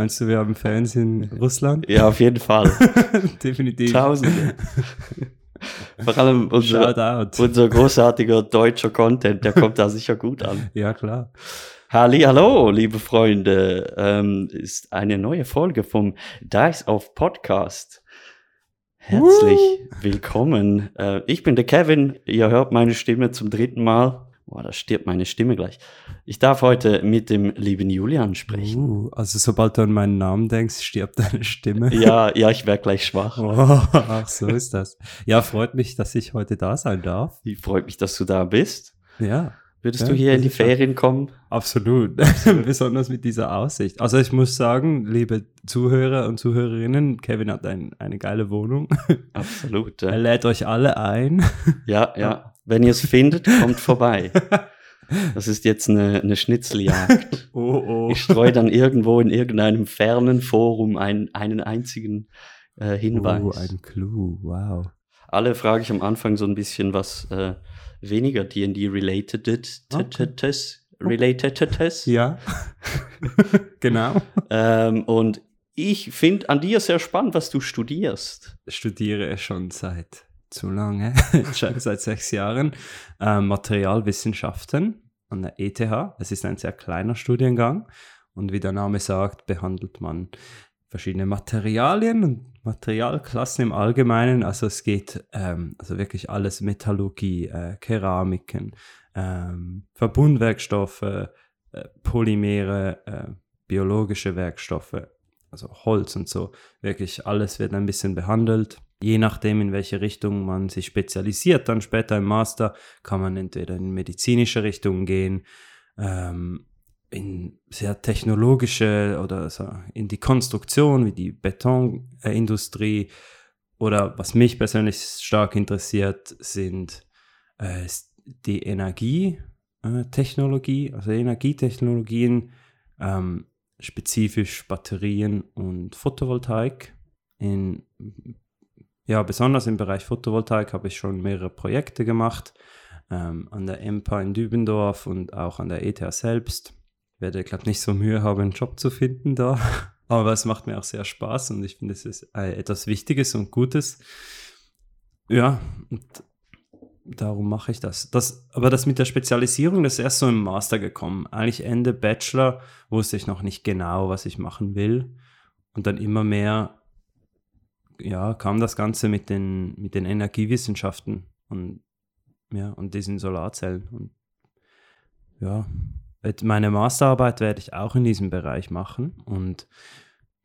Meinst du, wir haben Fans in Russland? Ja, auf jeden Fall. Definitiv. Tausende. Vor allem unser, unser großartiger deutscher Content, der kommt da sicher gut an. Ja, klar. Halli, hallo, liebe Freunde. Ähm, ist eine neue Folge vom Dice of Podcast. Herzlich willkommen. Äh, ich bin der Kevin. Ihr hört meine Stimme zum dritten Mal. Boah, da stirbt meine Stimme gleich. Ich darf heute mit dem lieben Julian sprechen. Uh, also sobald du an meinen Namen denkst, stirbt deine Stimme. Ja, ja, ich werde gleich schwach. Oh, ach, so ist das. Ja, freut mich, dass ich heute da sein darf. Freut mich, dass du da bist. Ja, Würdest Ja, du hier in die. Ferien kommen? absolut. Besonders mit dieser Aussicht. Also ich muss sagen, liebe Zuhörer und Zuhörerinnen, Kevin hat ein, eine geile Wohnung. Absolut. Er Ja, lädt euch alle ein. ja. ja. Wenn ihr es findet, kommt vorbei. Das ist jetzt eine, eine Schnitzeljagd. Oh, oh. Ich streue dann irgendwo in irgendeinem fernen Forum einen, einen einzigen äh, Hinweis. Oh, ein Clou, wow. Alle frage ich am Anfang so ein bisschen was äh, weniger D&D-related Okay. related Ja, genau. ähm, Und ich finde an dir sehr spannend, was du studierst. studiere schon seit zu lange, schon seit sechs Jahren, äh, Materialwissenschaften an der ETH. Es ist ein sehr kleiner Studiengang und wie der Name sagt, behandelt man verschiedene Materialien und Materialklassen im Allgemeinen. Also es geht ähm, also wirklich alles Metallurgie, äh, Keramiken, ähm, Verbundwerkstoffe, äh, Polymere, äh, biologische Werkstoffe, also Holz und so. Wirklich alles wird ein bisschen behandelt. Je nachdem, in welche Richtung man sich spezialisiert, dann später im Master kann man entweder in medizinische Richtungen gehen, ähm, in sehr technologische oder so in die Konstruktion wie die Betonindustrie oder was mich persönlich stark interessiert, sind äh, die Energietechnologie, also Energietechnologien, ähm, spezifisch Batterien und Photovoltaik. In, ja, besonders im Bereich Photovoltaik habe ich schon mehrere Projekte gemacht, ähm, an der EMPA in Dübendorf und auch an der ETH selbst. Ich werde, glaube nicht so Mühe haben, einen Job zu finden da, aber es macht mir auch sehr Spaß und ich finde, es ist äh, etwas Wichtiges und Gutes. Ja, und darum mache ich das. das. Aber das mit der Spezialisierung, das ist erst so im Master gekommen. Eigentlich Ende Bachelor wusste ich noch nicht genau, was ich machen will. Und dann immer mehr, ja, kam das Ganze mit den, mit den Energiewissenschaften und, ja, und diesen Solarzellen. Und ja, meine Masterarbeit werde ich auch in diesem Bereich machen. Und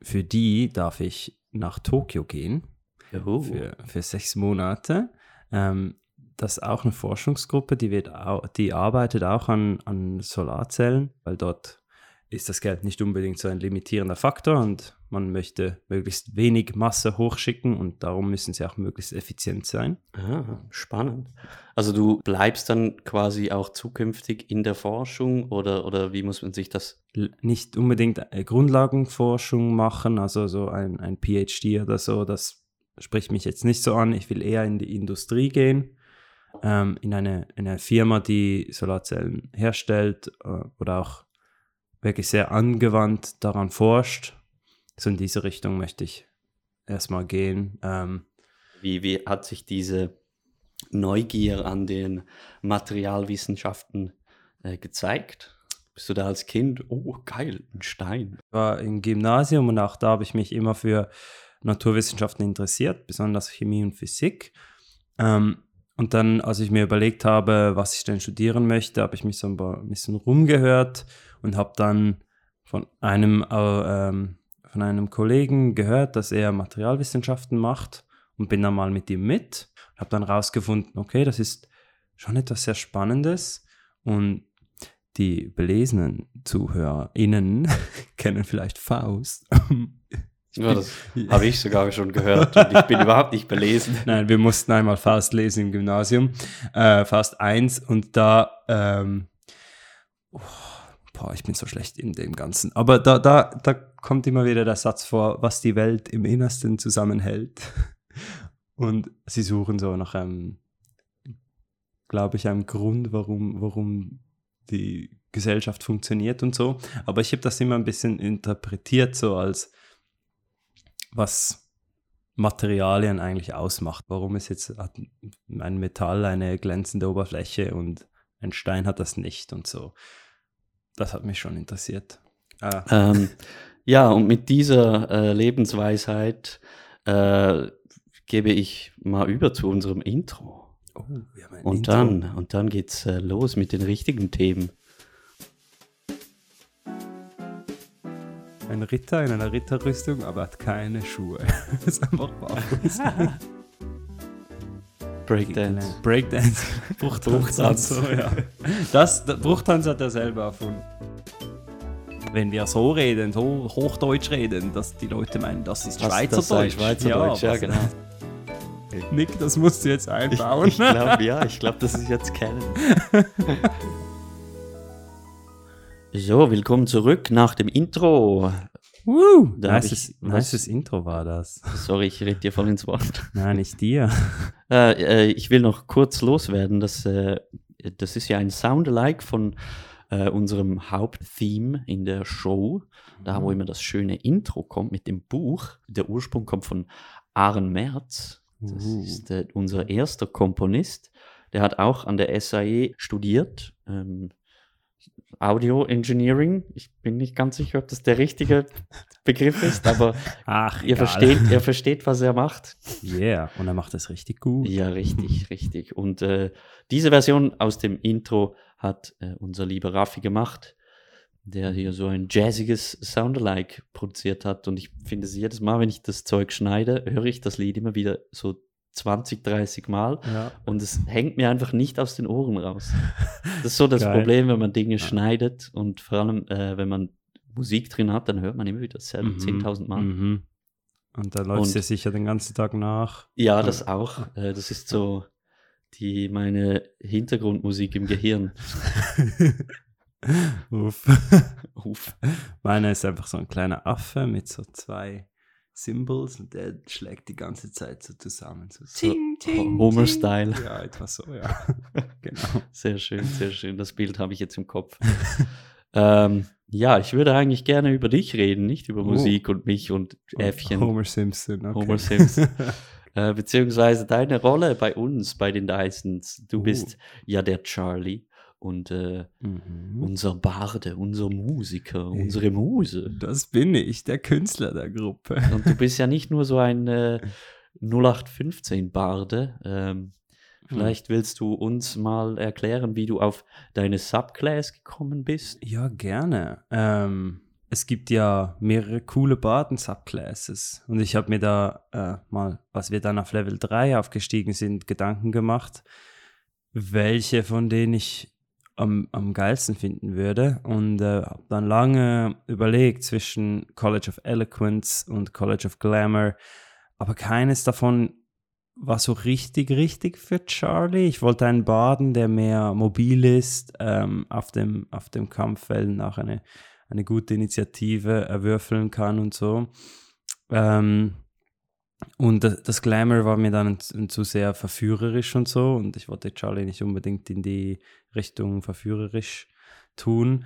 für die darf ich nach Tokio gehen Juhu. für, für sechs Monate. Ähm, das ist auch eine Forschungsgruppe, die, wird die arbeitet auch an, an Solarzellen, weil dort ist das Geld nicht unbedingt so ein limitierender Faktor und man möchte möglichst wenig Masse hochschicken und darum müssen sie auch möglichst effizient sein. Ah, spannend. Also du bleibst dann quasi auch zukünftig in der Forschung oder, oder wie muss man sich das? Nicht unbedingt äh, Grundlagenforschung machen, also so ein, ein PhD oder so, das spricht mich jetzt nicht so an. Ich will eher in die Industrie gehen, ähm, in, eine, in eine Firma, die Solarzellen herstellt äh, oder auch wirklich sehr angewandt daran forscht. So in diese Richtung möchte ich erstmal gehen. Ähm, Wie, wie hat sich diese Neugier an den Materialwissenschaften äh, gezeigt? Bist du da als Kind? Oh, geil, ein Stein. war im Gymnasium und auch da habe ich mich immer für Naturwissenschaften interessiert, besonders Chemie und Physik. Ähm, und dann, als ich mir überlegt habe, was ich denn studieren möchte, habe ich mich so ein bisschen rumgehört und habe dann von einem, äh, ähm, von einem Kollegen gehört, dass er Materialwissenschaften macht und bin dann mal mit ihm mit. Habe dann rausgefunden, okay, das ist schon etwas sehr Spannendes und die belesenen ZuhörerInnen kennen vielleicht Faust. Ja, das habe ich sogar schon gehört und ich bin überhaupt nicht belesen. Nein, wir mussten einmal Faust lesen im Gymnasium, äh, Faust 1 und da, ähm, oh, boah, ich bin so schlecht in dem Ganzen, aber da, da, da kommt immer wieder der Satz vor, was die Welt im Innersten zusammenhält. Und sie suchen so nach einem, glaube ich, einem Grund, warum, warum die Gesellschaft funktioniert und so. Aber ich habe das immer ein bisschen interpretiert, so als was Materialien eigentlich ausmacht. Warum ist jetzt ein Metall eine glänzende Oberfläche und ein Stein hat das nicht und so. Das hat mich schon interessiert. Ah. Ähm, ja, und mit dieser äh, Lebensweisheit äh, gebe ich mal über zu unserem Intro. Oh, und, Intro. Dann, und dann geht's äh, los mit den richtigen Themen. Ein Ritter in einer Ritterrüstung, aber hat keine Schuhe. ist einfach barfuß. Breakdance. Breakdance. Bruchtanz. So, ja. Das, Bruchtanz hat er selber erfunden. Wenn wir so reden, so Hochdeutsch reden, dass die Leute meinen, das ist Schweizerdeutsch. Schweizerdeutsch, ja, ja genau. Nick, das musst du jetzt einbauen. Ich, ich glaube, ja, ich glaube, das ist jetzt kennen. so, willkommen zurück nach dem Intro. Woo, nices, nices Intro war das. Sorry, ich rede dir voll ins Wort. Nein, nicht dir. Äh, äh, ich will noch kurz loswerden, dass, äh, das ist ja ein Soundalike von äh, unserem Haupttheme in der Show, da wo mhm. immer das schöne Intro kommt mit dem Buch. Der Ursprung kommt von Aaron Merz. Das uh. ist äh, unser erster Komponist. Der hat auch an der SAE studiert. Ähm, Audio Engineering. Ich bin nicht ganz sicher, ob das der richtige Begriff ist, aber Ach, ihr, versteht, ihr versteht, was er macht. Yeah, und er macht das richtig gut. Ja, richtig, richtig. Und äh, diese Version aus dem Intro hat äh, unser lieber Raffi gemacht, der hier so ein jazziges Soundalike produziert hat. Und ich finde es jedes Mal, wenn ich das Zeug schneide, höre ich das Lied immer wieder so 20, 30 Mal ja. und es hängt mir einfach nicht aus den Ohren raus. Das ist so das Geil. Problem, wenn man Dinge ja. schneidet und vor allem, äh, wenn man Musik drin hat, dann hört man immer wieder dasselbe mhm. 10.000 Mal. Mhm. Und dann läuft ja sicher den ganzen Tag nach. Ja, das auch. Äh, das ist so die, meine Hintergrundmusik im Gehirn. Uff. Uff. Meiner ist einfach so ein kleiner Affe mit so zwei Symbols und der schlägt die ganze Zeit so zusammen. So, so Homer-Style. Ja, etwas so, ja. genau. Sehr schön, sehr schön. Das Bild habe ich jetzt im Kopf. ähm, ja, ich würde eigentlich gerne über dich reden, nicht über oh. Musik und mich und Äffchen. Homer Simpson, okay. Homer Simpson. äh, beziehungsweise deine Rolle bei uns, bei den Dysons. Du oh. bist ja der Charlie und äh, mhm. unser Barde, unser Musiker, hey, unsere Muse. Das bin ich, der Künstler der Gruppe. Und du bist ja nicht nur so ein äh, 0815 Barde. Ähm, vielleicht willst du uns mal erklären, wie du auf deine Subclass gekommen bist. Ja, gerne. Ähm, es gibt ja mehrere coole Barden-Subclasses und ich habe mir da äh, mal, was wir dann auf Level 3 aufgestiegen sind, Gedanken gemacht, welche von denen ich am, am geilsten finden würde. Und äh, habe dann lange überlegt zwischen College of Eloquence und College of Glamour. Aber keines davon war so richtig, richtig für Charlie. Ich wollte einen Baden, der mehr mobil ist, ähm, auf, dem, auf dem Kampffeld auch eine, eine gute Initiative erwürfeln kann und so. Ähm, und das Glamour war mir dann zu sehr verführerisch und so. Und ich wollte Charlie nicht unbedingt in die Richtung verführerisch tun.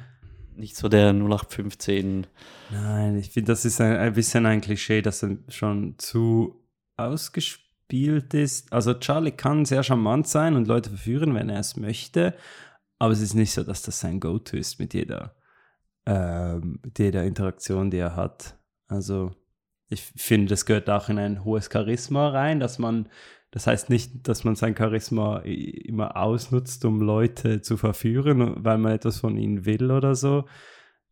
Nicht so der 0815. Nein, ich finde, das ist ein, ein bisschen ein Klischee, das schon zu ausgespielt ist. Also Charlie kann sehr charmant sein und Leute verführen, wenn er es möchte. Aber es ist nicht so, dass das sein Go-To ist mit jeder, äh, mit jeder Interaktion, die er hat. Also ich finde, das gehört auch in ein hohes Charisma rein, dass man, das heißt nicht, dass man sein Charisma immer ausnutzt, um Leute zu verführen, weil man etwas von ihnen will oder so.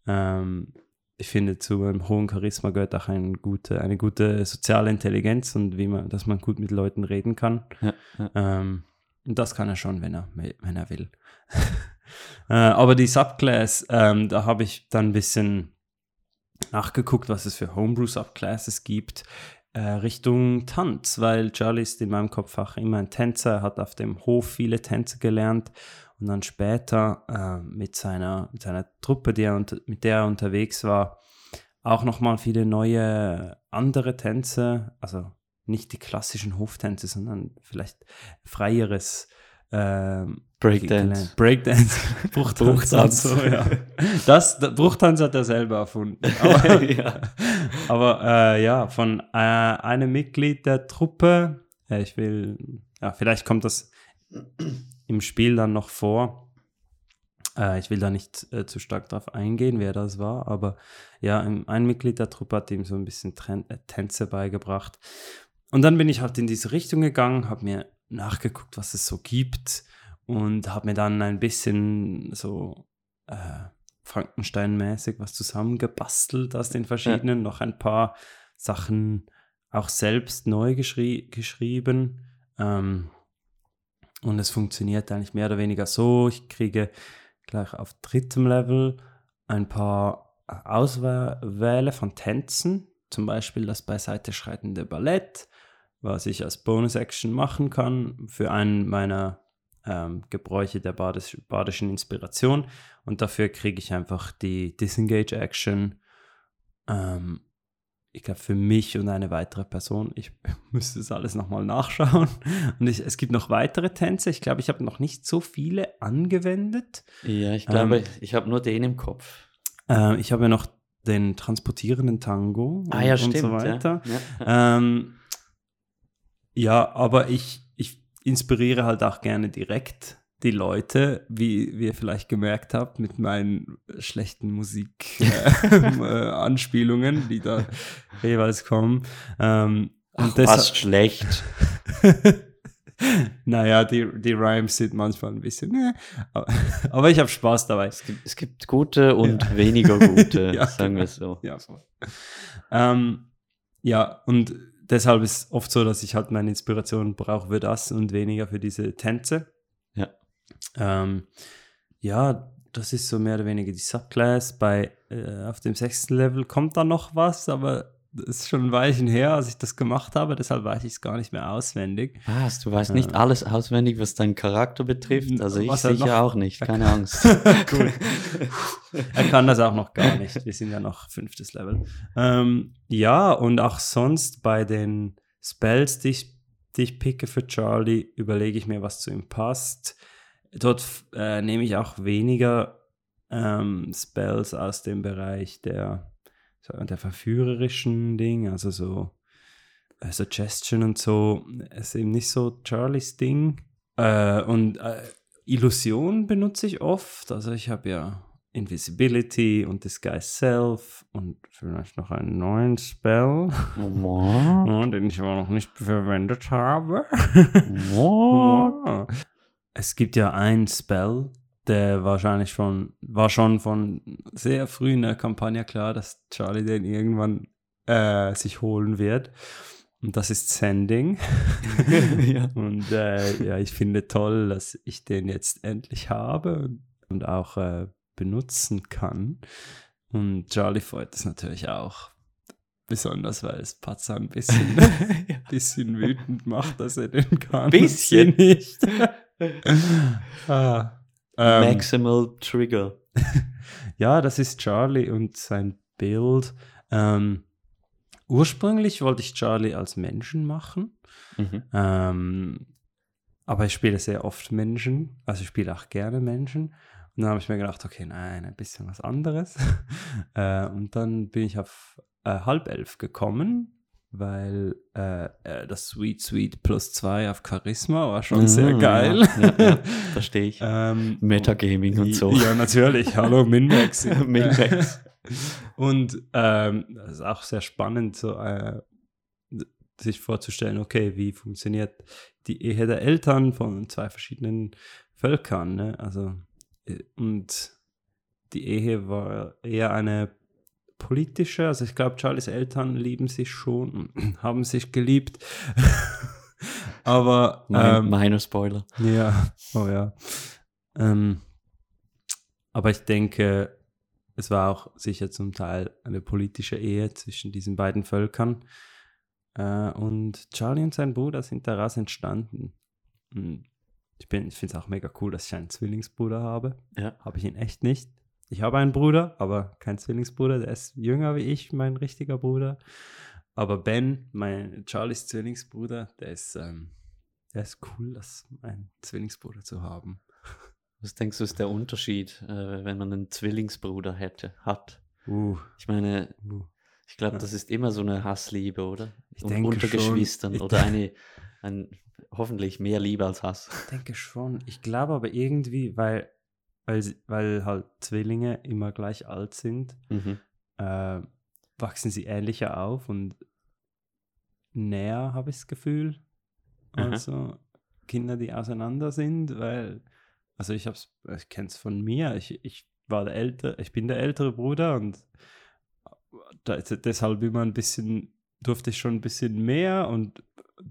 Ähm, ich finde, zu einem hohen Charisma gehört auch eine gute, eine gute soziale Intelligenz und wie man, dass man gut mit Leuten reden kann. Ja, ja. Ähm, und das kann er schon, wenn er, wenn er will. äh, aber die Subclass, ähm, da habe ich dann ein bisschen nachgeguckt, was es für Homebrew-Subclasses gibt, äh, Richtung Tanz, weil Charlie ist in meinem Kopf auch immer ein Tänzer, hat auf dem Hof viele Tänze gelernt und dann später äh, mit, seiner, mit seiner Truppe, die er mit der er unterwegs war, auch nochmal viele neue andere Tänze, also nicht die klassischen Hoftänze, sondern vielleicht freieres ähm, Breakdance. Breakdance. Bruchtanz. Bruchtanz. So, ja. Das, das, Bruchtanz hat er selber erfunden. Aber, ja. aber äh, ja, von äh, einem Mitglied der Truppe, äh, ich will, ja, vielleicht kommt das im Spiel dann noch vor. Äh, ich will da nicht äh, zu stark drauf eingehen, wer das war, aber ja, ein Mitglied der Truppe hat ihm so ein bisschen Tren äh, Tänze beigebracht. Und dann bin ich halt in diese Richtung gegangen, habe mir nachgeguckt, was es so gibt und habe mir dann ein bisschen so äh, Frankenstein-mäßig was zusammengebastelt aus den verschiedenen, noch ein paar Sachen auch selbst neu geschrie geschrieben. Ähm, und es funktioniert eigentlich mehr oder weniger so. Ich kriege gleich auf drittem Level ein paar Auswähle von Tänzen, zum Beispiel das beiseite schreitende Ballett, was ich als Bonus-Action machen kann für einen meiner ähm, Gebräuche der badisch, badischen Inspiration. Und dafür kriege ich einfach die Disengage-Action. Ähm, ich glaube, für mich und eine weitere Person. Ich müsste das alles nochmal nachschauen. Und ich, es gibt noch weitere Tänze. Ich glaube, ich habe noch nicht so viele angewendet. ja, ich glaube, ich habe nur den im Kopf. Äh, ich habe ja noch den transportierenden Tango Ah ja, und, stimmt. und so weiter. Ja. Ja. Ähm, ja, aber ich inspiriere halt auch gerne direkt die Leute, wie, wie ihr vielleicht gemerkt habt, mit meinen schlechten Musik-Anspielungen, äh, Anspielungen, die da jeweils kommen. Ähm, Ach, was schlecht. naja, die, die Rhymes sind manchmal ein bisschen, äh, aber, aber ich habe Spaß dabei. Es gibt, es gibt gute und weniger gute, Ja, sagen genau. wir so. Ja. Ähm, ja, und deshalb ist oft so, dass ich halt meine Inspiration brauche für das und weniger für diese Tänze. Ja. Ähm, ja, das ist so mehr oder weniger die Subclass. Bei äh, auf dem sechsten Level kommt dann noch was, aber ist schon ein Weilchen her, als ich das gemacht habe, deshalb weiß ich es gar nicht mehr auswendig. Was, du weißt nicht alles auswendig, was deinen Charakter betrifft? Also ich er sicher auch nicht, keine Angst. Cool. er kann das auch noch gar nicht. Wir sind ja noch fünftes Level. Ähm, ja, und auch sonst bei den Spells, die ich, die ich picke für Charlie, überlege ich mir, was zu ihm passt. Dort äh, nehme ich auch weniger ähm, Spells aus dem Bereich der, der verführerischen Ding, also so äh, Suggestion und so, ist eben nicht so Charlies Ding. Äh, und äh, Illusion benutze ich oft. Also ich habe ja Invisibility und Disguise Self und vielleicht noch einen neuen Spell, ja, den ich aber noch nicht verwendet habe. What? Es gibt ja einen Spell, der wahrscheinlich schon, war schon von sehr früh in der Kampagne klar, dass Charlie den irgendwann äh, sich holen wird. Und das ist Sending. ja. Und äh, ja, ich finde toll, dass ich den jetzt endlich habe und, auch äh, benutzen kann. Und Charlie freut es natürlich auch. Besonders, weil es Patzer ein bisschen, bisschen wütend macht, dass er den kann. Bisschen? Nicht. ah, ähm, Maximal Trigger. ja, das ist Charlie und sein Bild. Ähm, ursprünglich wollte ich Charlie als Menschen machen. Mhm. Ähm, aber ich spiele sehr oft Menschen, also ich spiele auch gerne Menschen. Und dann habe ich mir gedacht, okay, nein, ein bisschen was anderes. äh, und dann bin ich auf äh, halb elf gekommen, weil äh, äh, das Sweet Sweet plus zwei auf Charisma war schon sehr Mhm, geil. Ja, ja, ja, verstehe ich. ähm, Metagaming und so. Ja, natürlich. Hallo, Minmax. Minmax. Und ähm, das ist auch sehr spannend, so äh, sich vorzustellen, okay, wie funktioniert die Ehe der Eltern von zwei verschiedenen Völkern. Ne? Also, äh, und die Ehe war eher eine politische, also ich glaube, Charlies Eltern lieben sich schon, haben sich geliebt. Aber ähm, Minor Spoiler. ja, oh ja. Ähm, aber ich denke, es war auch sicher zum Teil eine politische Ehe zwischen diesen beiden Völkern. Äh, und Charlie und sein Bruder sind daraus entstanden. Und ich, ich finde es auch mega cool, dass ich einen Zwillingsbruder habe. Ja. Habe ich ihn echt nicht. Ich habe einen Bruder, aber keinen Zwillingsbruder. Der ist jünger wie ich, mein richtiger Bruder. Aber Ben, mein Charlies Zwillingsbruder, der ist, ähm, wäre es cool, das einen Zwillingsbruder zu haben. Was denkst du, ist der Unterschied, äh, wenn man einen Zwillingsbruder hätte, hat? Uh, Ich meine, uh. ich glaube, Ja. das ist immer so eine Hassliebe, oder? Ich Un- denke Unter schon. Geschwistern Ich oder eine, ein, hoffentlich mehr Liebe als Hass. Ich denke schon. Ich glaube aber irgendwie, weil, weil, sie- weil halt Zwillinge immer gleich alt sind, Mhm. äh, wachsen sie ähnlicher auf und näher, habe ich das Gefühl. Aha. Also Kinder, die auseinander sind, weil, also ich hab's, ich kenne es von mir, ich, ich war der ältere, ich bin der ältere Bruder und da, deshalb immer ein bisschen, durfte ich schon ein bisschen mehr und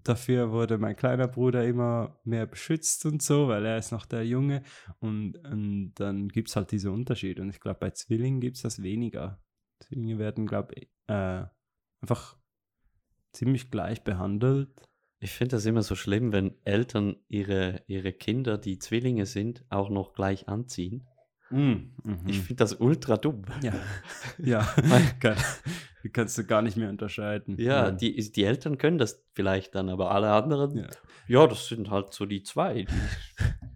dafür wurde mein kleiner Bruder immer mehr beschützt und so, weil er ist noch der Junge und, und dann gibt es halt diese Unterschiede und ich glaube, bei Zwillingen gibt es das weniger. Zwillinge werden, glaube ich, äh, einfach ziemlich gleich behandelt. Ich finde das immer so schlimm, wenn Eltern ihre, ihre Kinder, die Zwillinge sind, auch noch gleich anziehen. Mhm. Ich finde das ultra dumm. ja, ja, kann, die kannst du gar nicht mehr unterscheiden. Ja, die, die Eltern können das vielleicht dann, aber alle anderen, ja, ja. das sind halt so die zwei.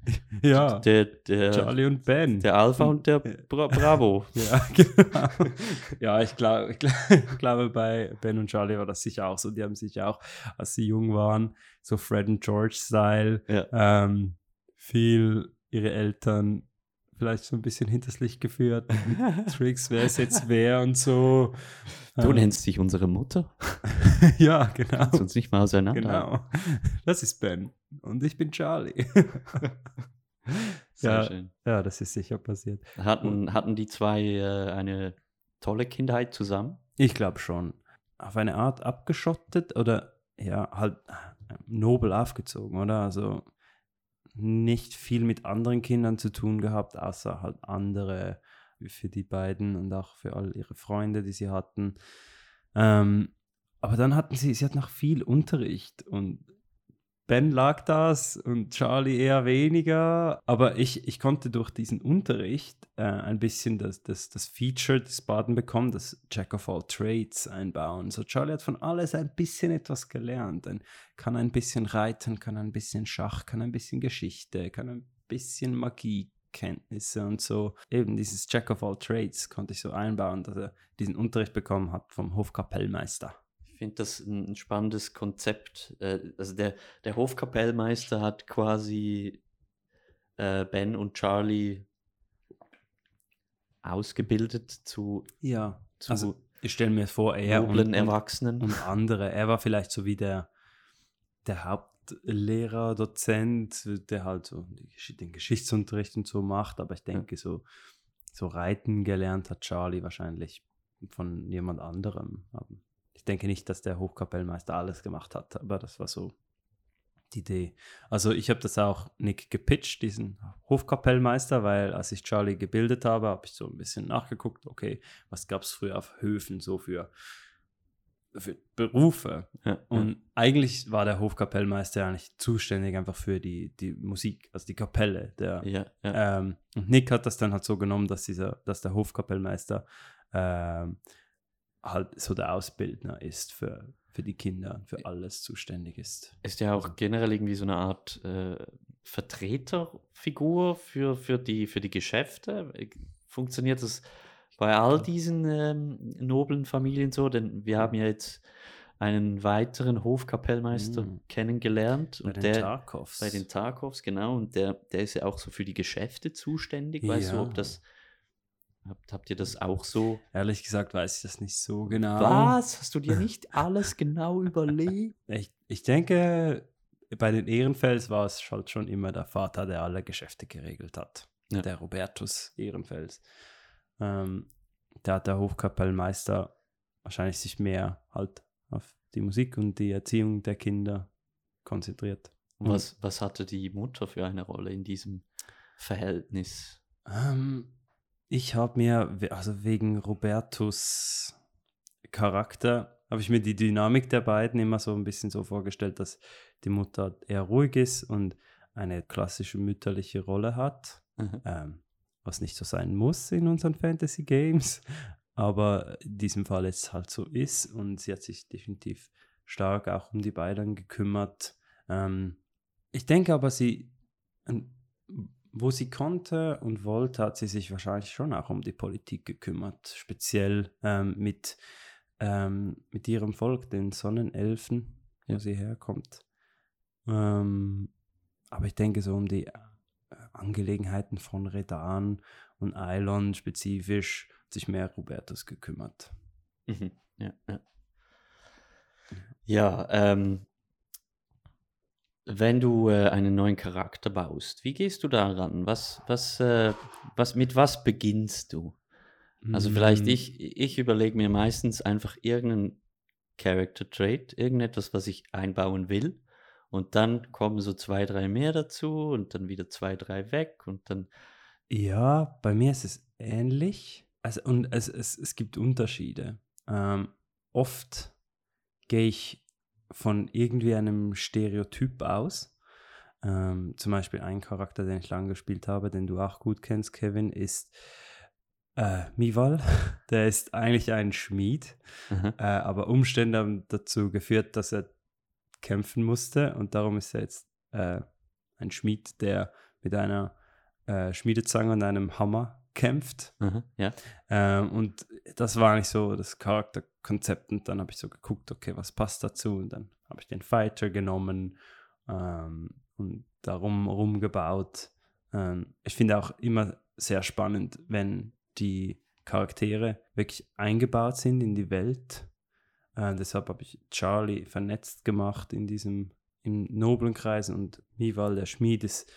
Die, ja. der, der, Charlie und Ben. der Alpha und der Bra Bravo. Ja, genau. ja, ich glaube, ich glaub, ich glaube, bei Ben und Charlie war das sicher auch so. Die haben sich auch, als sie jung waren, so Fred und George-Style, Ja. ähm, viel ihre Eltern vielleicht so ein bisschen hinters Licht geführt. Tricks, wer ist jetzt wer und so. Du nennst dich unsere Mutter? ja, genau. Kannst uns nicht mal auseinander. Genau. Das ist Ben. Und ich bin Charlie. Sehr Ja. schön. ja, das ist sicher passiert. Hatten, hatten die zwei äh, eine tolle Kindheit zusammen? Ich glaube schon. Auf eine Art abgeschottet oder ja, halt äh, nobel aufgezogen, oder? Also nicht viel mit anderen Kindern zu tun gehabt, außer halt andere für die beiden und auch für all ihre Freunde, die sie hatten. Ähm, aber dann hatten sie, sie hatten noch viel Unterricht und Ben lag das und Charlie eher weniger. Aber ich, ich konnte durch diesen Unterricht äh, ein bisschen das, das, das Feature des Baden bekommen, das Jack of all Trades einbauen. So Charlie hat von alles ein bisschen etwas gelernt. Ein, kann ein bisschen reiten, kann ein bisschen Schach, kann ein bisschen Geschichte, kann ein bisschen Magiekenntnisse und so. Eben dieses Jack of all Trades konnte ich so einbauen, dass er diesen Unterricht bekommen hat vom Hofkapellmeister. Ich finde das ein spannendes Konzept. Äh, Also der, der Hofkapellmeister hat quasi äh, Ben und Charlie ausgebildet zu, Ja, zu also ich stelle mir vor, er und, und, Erwachsenen. und andere, er war vielleicht so wie der, der Hauptlehrer, Dozent, der halt so den Geschichtsunterricht und so macht, aber ich denke, so, so reiten gelernt hat Charlie wahrscheinlich von jemand anderem. Ich denke nicht, dass der Hochkapellmeister alles gemacht hat, aber das war so die Idee. Also ich habe das auch Nick gepitcht, diesen Hofkapellmeister, weil als ich Charlie gebildet habe, habe ich so ein bisschen nachgeguckt, okay, was gab es früher auf Höfen so für, für Berufe? ja, Und eigentlich war der Hofkapellmeister eigentlich zuständig einfach für die, die Musik, also die Kapelle. Der, ja, ja. ähm, und Nick hat das dann halt so genommen, dass, dieser, dass der Hofkapellmeister ähm, halt so der Ausbildner ist für, für die Kinder, für alles zuständig ist. Ist ja auch generell irgendwie so eine Art äh, Vertreterfigur für, für, die, für die Geschäfte. Funktioniert das bei all diesen ähm, noblen Familien so? Denn wir haben ja jetzt einen weiteren Hofkapellmeister Mm. kennengelernt. Bei und den der, Tarkovs. bei den Tarkovs, genau. Und der, der ist ja auch so für die Geschäfte zuständig. Weißt du, Ja. ob das. Habt, habt ihr das auch so? Ehrlich gesagt weiß ich das nicht so genau. Was? Hast du dir nicht alles genau überlegt? Ich, ich denke, bei den Ehrenfels war es halt schon immer der Vater, der alle Geschäfte geregelt hat. Ja. Der Robertus Ehrenfels. Ähm, da hat der Hofkapellmeister wahrscheinlich sich mehr halt auf die Musik und die Erziehung der Kinder konzentriert. Was, was hatte die Mutter für eine Rolle in diesem Verhältnis? Ähm, ich habe mir, also wegen Robertus Charakter, habe ich mir die Dynamik der beiden immer so ein bisschen so vorgestellt, dass die Mutter eher ruhig ist und eine klassische mütterliche Rolle hat, Mhm. ähm, was nicht so sein muss in unseren Fantasy Games, aber in diesem Fall jetzt halt so ist und sie hat sich definitiv stark auch um die beiden gekümmert. Ähm, ich denke aber, sie, wo sie konnte und wollte, hat sie sich wahrscheinlich schon auch um die Politik gekümmert, speziell ähm, mit, ähm, mit ihrem Volk, den Sonnenelfen, wo ja. sie herkommt. Ähm, aber ich denke so um die Angelegenheiten von Redan und Eilon spezifisch hat sich mehr Robertus gekümmert. Mhm. Ja, ja. ja ähm, wenn du äh, einen neuen Charakter baust, wie gehst du daran? Was, was, äh, was, mit was beginnst du? Also vielleicht mm. ich, ich überlege mir meistens einfach irgendeinen Character Trait, irgendetwas, was ich einbauen will. Und dann kommen so zwei, drei mehr dazu und dann wieder zwei, drei weg und dann. Ja, bei mir ist es ähnlich. Also, und es, es, es gibt Unterschiede. Ähm, oft gehe ich von irgendwie einem Stereotyp aus. Ähm, zum Beispiel ein Charakter, den ich lange gespielt habe, den du auch gut kennst, Kevin, ist äh, Mival. Der ist eigentlich ein Schmied, mhm. äh, aber Umstände haben dazu geführt, dass er kämpfen musste und darum ist er jetzt äh, ein Schmied, der mit einer äh, Schmiedezange und einem Hammer kämpft. Mhm, ja. Ähm, und das war eigentlich so das Charakterkonzept. Und dann habe ich so geguckt, okay, was passt dazu? Und dann habe ich den Fighter genommen ähm, und darum rumgebaut. Ähm, ich finde auch immer sehr spannend, wenn die Charaktere wirklich eingebaut sind in die Welt. Äh, deshalb habe ich Charlie vernetzt gemacht in diesem im noblen Kreis und Mival, der Schmied, ist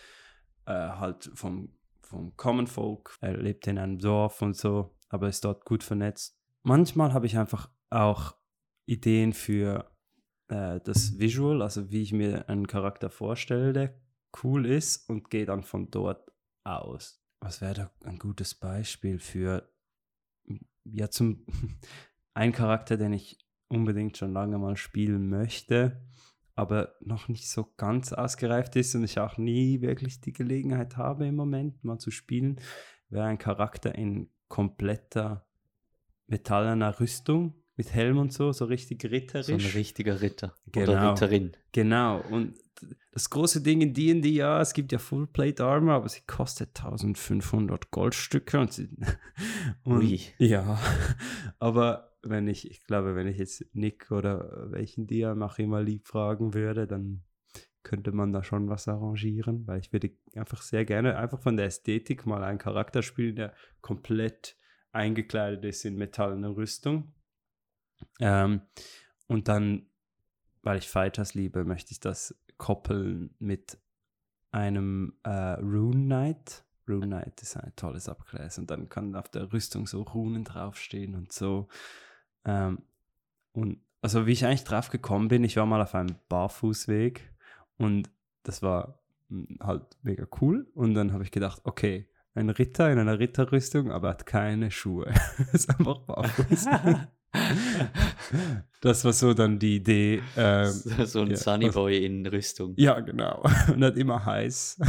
äh, halt vom vom Common Folk. Er lebt in einem Dorf und so, aber ist dort gut vernetzt. Manchmal habe ich einfach auch Ideen für äh, das Visual, also wie ich mir einen Charakter vorstelle, der cool ist und gehe dann von dort aus. Was wäre da ein gutes Beispiel für, ja, zum, ein Charakter, den ich unbedingt schon lange mal spielen möchte, aber noch nicht so ganz ausgereift ist und ich auch nie wirklich die Gelegenheit habe im Moment mal zu spielen, wäre ein Charakter in kompletter metallener Rüstung mit Helm und so, so richtig ritterisch. So ein richtiger Ritter genau, oder Ritterin. Genau, und das große Ding in D&D, ja, es gibt ja Full Plate Armor, aber sie kostet 1500 Goldstücke und, sie, und Ui. ja, aber wenn ich, ich glaube, wenn ich jetzt Nick oder welchen Dia auch immer lieb fragen würde, dann könnte man da schon was arrangieren, weil ich würde einfach sehr gerne einfach von der Ästhetik mal einen Charakter spielen, der komplett eingekleidet ist in metallene Rüstung. Ähm, und dann, weil ich Fighters liebe, möchte ich das koppeln mit einem äh, Rune Knight. Rune Knight ist ein tolles Abkreis und dann kann auf der Rüstung so Runen draufstehen und so. Ähm, und also wie ich eigentlich drauf gekommen bin, ich war mal auf einem Barfußweg und das war hm, halt mega cool. Und dann habe ich gedacht, okay, ein Ritter in einer Ritterrüstung, aber hat keine Schuhe. ist einfach barfuß. das war so dann die Idee. Ähm, so ein ja, Sunnyboy in Rüstung. Ja, genau. Und hat immer heiß.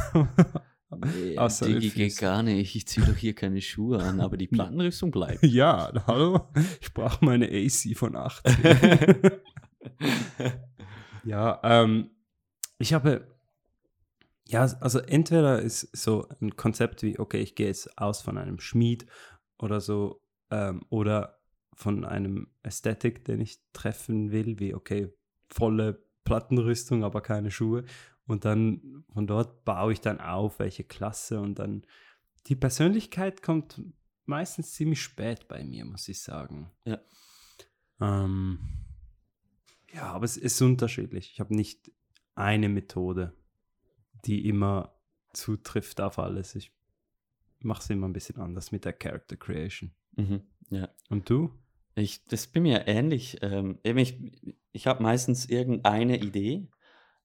Nee, Außer Digi geht gar nicht. Ich ziehe doch hier keine Schuhe an, aber die Plattenrüstung bleibt. Ja, hallo. Ich brauche meine AC von 80. ja, ähm, ich habe, ja, also entweder ist so ein Konzept wie, okay, ich gehe jetzt aus von einem Schmied oder so, ähm, oder von einem Ästhetik, den ich treffen will, wie, okay, volle Plattenrüstung, aber keine Schuhe. Und dann von dort baue ich dann auf, welche Klasse und dann die Persönlichkeit kommt meistens ziemlich spät bei mir, muss ich sagen. Ja. Ähm, ja, aber es ist unterschiedlich. Ich habe nicht eine Methode, die immer zutrifft auf alles. Ich mache es immer ein bisschen anders mit der Character Creation. Mhm, ja. Und du? Ich, das bin mir ähnlich. Ähm, ich ich habe meistens irgendeine Idee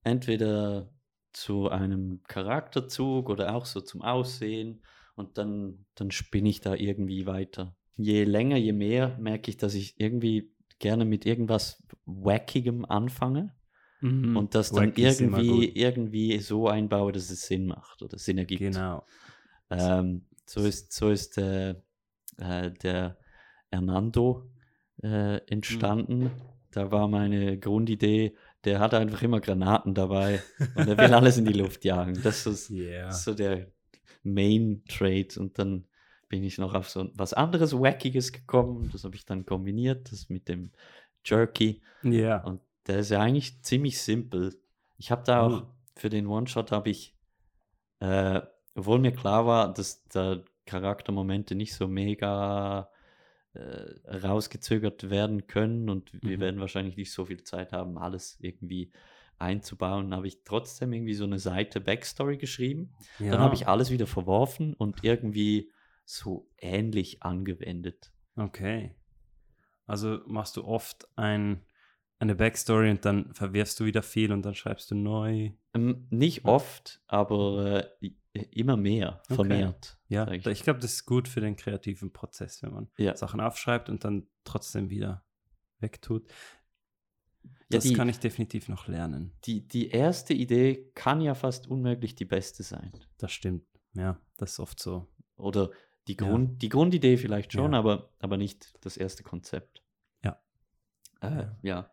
entweder zu einem Charakterzug oder auch so zum Aussehen und dann, dann spinne ich da irgendwie weiter. Je länger, je mehr merke ich, dass ich irgendwie gerne mit irgendwas Wackigem anfange mhm. und das dann irgendwie, irgendwie so einbaue, dass es Sinn macht oder Sinn ergibt. Genau. Ähm, so ist, so ist äh, äh, der Hernando äh, entstanden. Mhm da war meine Grundidee, der hat einfach immer Granaten dabei und er will alles in die Luft jagen. Das ist Yeah. so der Main Trade und dann bin ich noch auf so was anderes Wackiges gekommen. Das habe ich dann kombiniert, das mit dem Jerky. Ja. Und der ist ja eigentlich ziemlich simpel. Ich habe da auch Oh. für den One-Shot habe ich, äh, obwohl mir klar war, dass da Charaktermomente nicht so mega äh, rausgezögert werden können und wir Mhm. werden wahrscheinlich nicht so viel Zeit haben, alles irgendwie einzubauen, habe ich trotzdem irgendwie so eine Seite Backstory geschrieben. ja. Dann habe ich alles wieder verworfen und irgendwie so ähnlich angewendet. Okay. Also machst du oft ein, eine Backstory und dann verwirfst du wieder viel und dann schreibst du neu. Ähm, nicht oft, aber äh, i- immer mehr, Okay. vermehrt. Ja, ich. ich, glaube, das ist gut für den kreativen Prozess, wenn man Ja. Sachen aufschreibt und dann trotzdem wieder wegtut. Ja, Das die- kann ich definitiv noch lernen. Die, die erste Idee kann ja fast unmöglich die beste sein. Das stimmt. Ja, das ist oft so. Oder die, Ja. Grund, die Grundidee vielleicht schon, Ja. aber, aber nicht das erste Konzept. Ja. Äh, ja. Ja,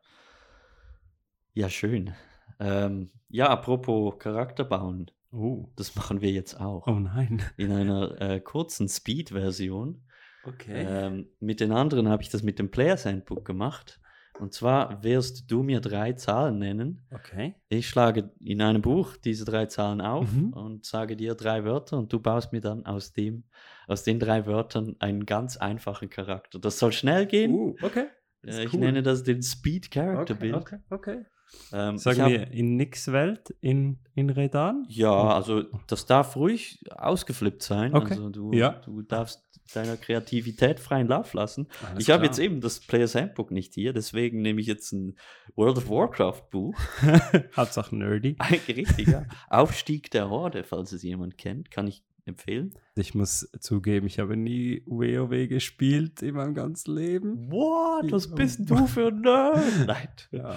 schön. Ähm, ja, apropos Charakter bauen, Oh. das machen wir jetzt auch. Oh nein. In einer äh, kurzen Speed-Version. Okay. Ähm, mit den anderen habe ich das mit dem Players Handbook gemacht. Und zwar wirst du mir drei Zahlen nennen. okay. Ich schlage in einem Buch diese drei Zahlen auf Mhm. und sage dir drei Wörter und du baust mir dann aus dem, aus den drei Wörtern einen ganz einfachen Charakter. Das soll schnell gehen. Uh, okay. Äh, ich cool. nenne das den Speed Character Okay, Build. okay, okay. Ähm, Sagen hab- wir in Nix Welt in, in Redan? Ja, also das darf ruhig ausgeflippt sein. Okay. Also du, Ja. du darfst deiner Kreativität freien Lauf lassen. Alles ich habe jetzt eben das Players Handbook nicht hier, deswegen nehme ich jetzt ein World of Warcraft Buch. Hauptsache nerdy. Eigentlich richtig, ja. Aufstieg der Horde, falls es jemand kennt, kann ich empfehlen. Ich muss zugeben, ich habe nie WoW gespielt in meinem ganzen Leben. What? was bist du für ein Nerd? Nein. Ja.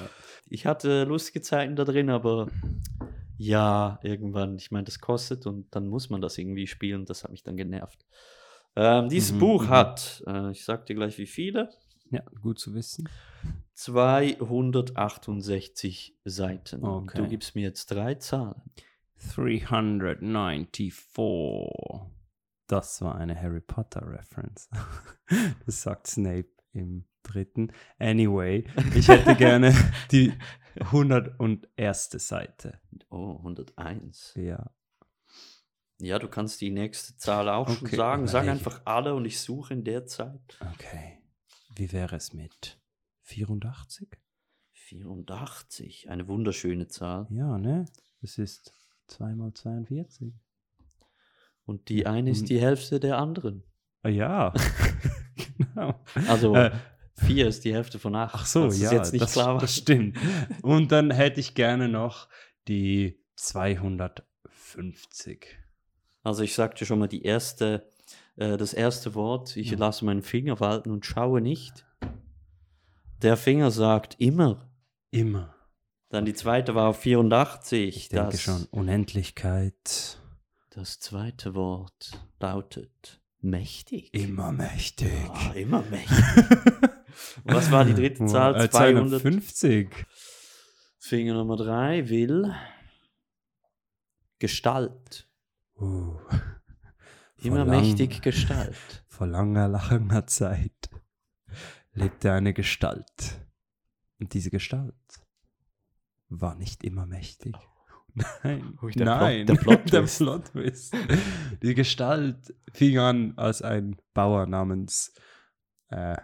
Ich hatte lustige Zeiten da drin, aber ja, irgendwann, ich meine, das kostet und dann muss man das irgendwie spielen. Das hat mich dann genervt. Ähm, dieses Mhm, Buch mhm. hat, äh, ich sag dir gleich wie viele, ja, gut zu wissen. 268 Seiten. Okay. Du gibst mir jetzt drei Zahlen. 394. Das war eine Harry Potter Reference. Das sagt Snape im dritten. Anyway, ich hätte gerne die 101. Seite. Oh, 101. Ja. Ja, du kannst die nächste Zahl auch schon Okay, sagen. Sag einfach alle und ich suche in der Zeit. Okay. Wie wäre es mit 84? 84, eine wunderschöne Zahl. Ja, ne? Das ist 2 mal 42. Und die eine ist die Hälfte der anderen. Ah, ja. genau. Also Äh, 4 ist die Hälfte von 8. Ach so, das ja, jetzt nicht das, das stimmt. Und dann hätte ich gerne noch die 250. Also ich sagte schon mal die erste, äh, das erste Wort. Ich Ja. lasse meinen Finger falten und schaue nicht. Der Finger sagt immer. Immer. Dann die zweite war auf 84. Ich denke das, schon. Unendlichkeit. Das zweite Wort lautet mächtig. Immer mächtig. Ah, immer mächtig. Was war die dritte Zahl? Äh, 200. 250. Finger Nummer 3 will Gestalt. Uh. Immer lang- mächtig Gestalt. Vor langer, langer Zeit lebte eine Gestalt. Und diese Gestalt war nicht immer mächtig. Nein, der nein, Plot- der Plot Twist. Die Gestalt fing an als ein Bauer namens äh,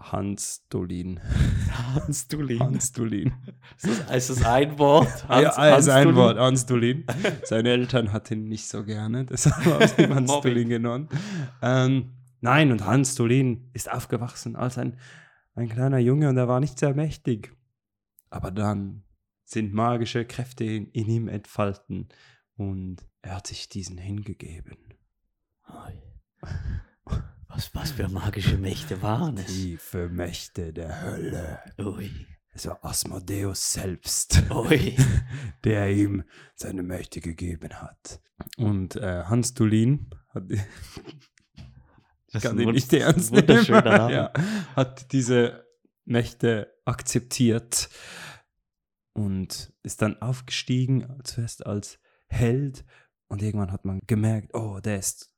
Hans Dolin. Hans Dulin. Hans Dolin. Ist das, ist ein Wort? Hans, ja, also ein Dulin? Wort, Hans Dolin. Seine Eltern hatten ihn nicht so gerne, deshalb haben ihn Hans. Dolin genannt. Ähm, nein, und Hans Dolin ist aufgewachsen als ein, ein kleiner Junge und er war nicht sehr mächtig. Aber dann sind magische Kräfte in, in ihm entfalten und er hat sich diesen hingegeben. Was, was für magische Mächte waren es? Tiefe Mächte der Hölle. Ui. Es war Asmodeus selbst. Ui. der ihm seine Mächte gegeben hat. Und äh, Hans Dulin hat, ich Das kann den nicht ernst nehmen, ja, hat diese Mächte akzeptiert und ist dann aufgestiegen, zuerst als Held. Und irgendwann hat man gemerkt, oh, der ist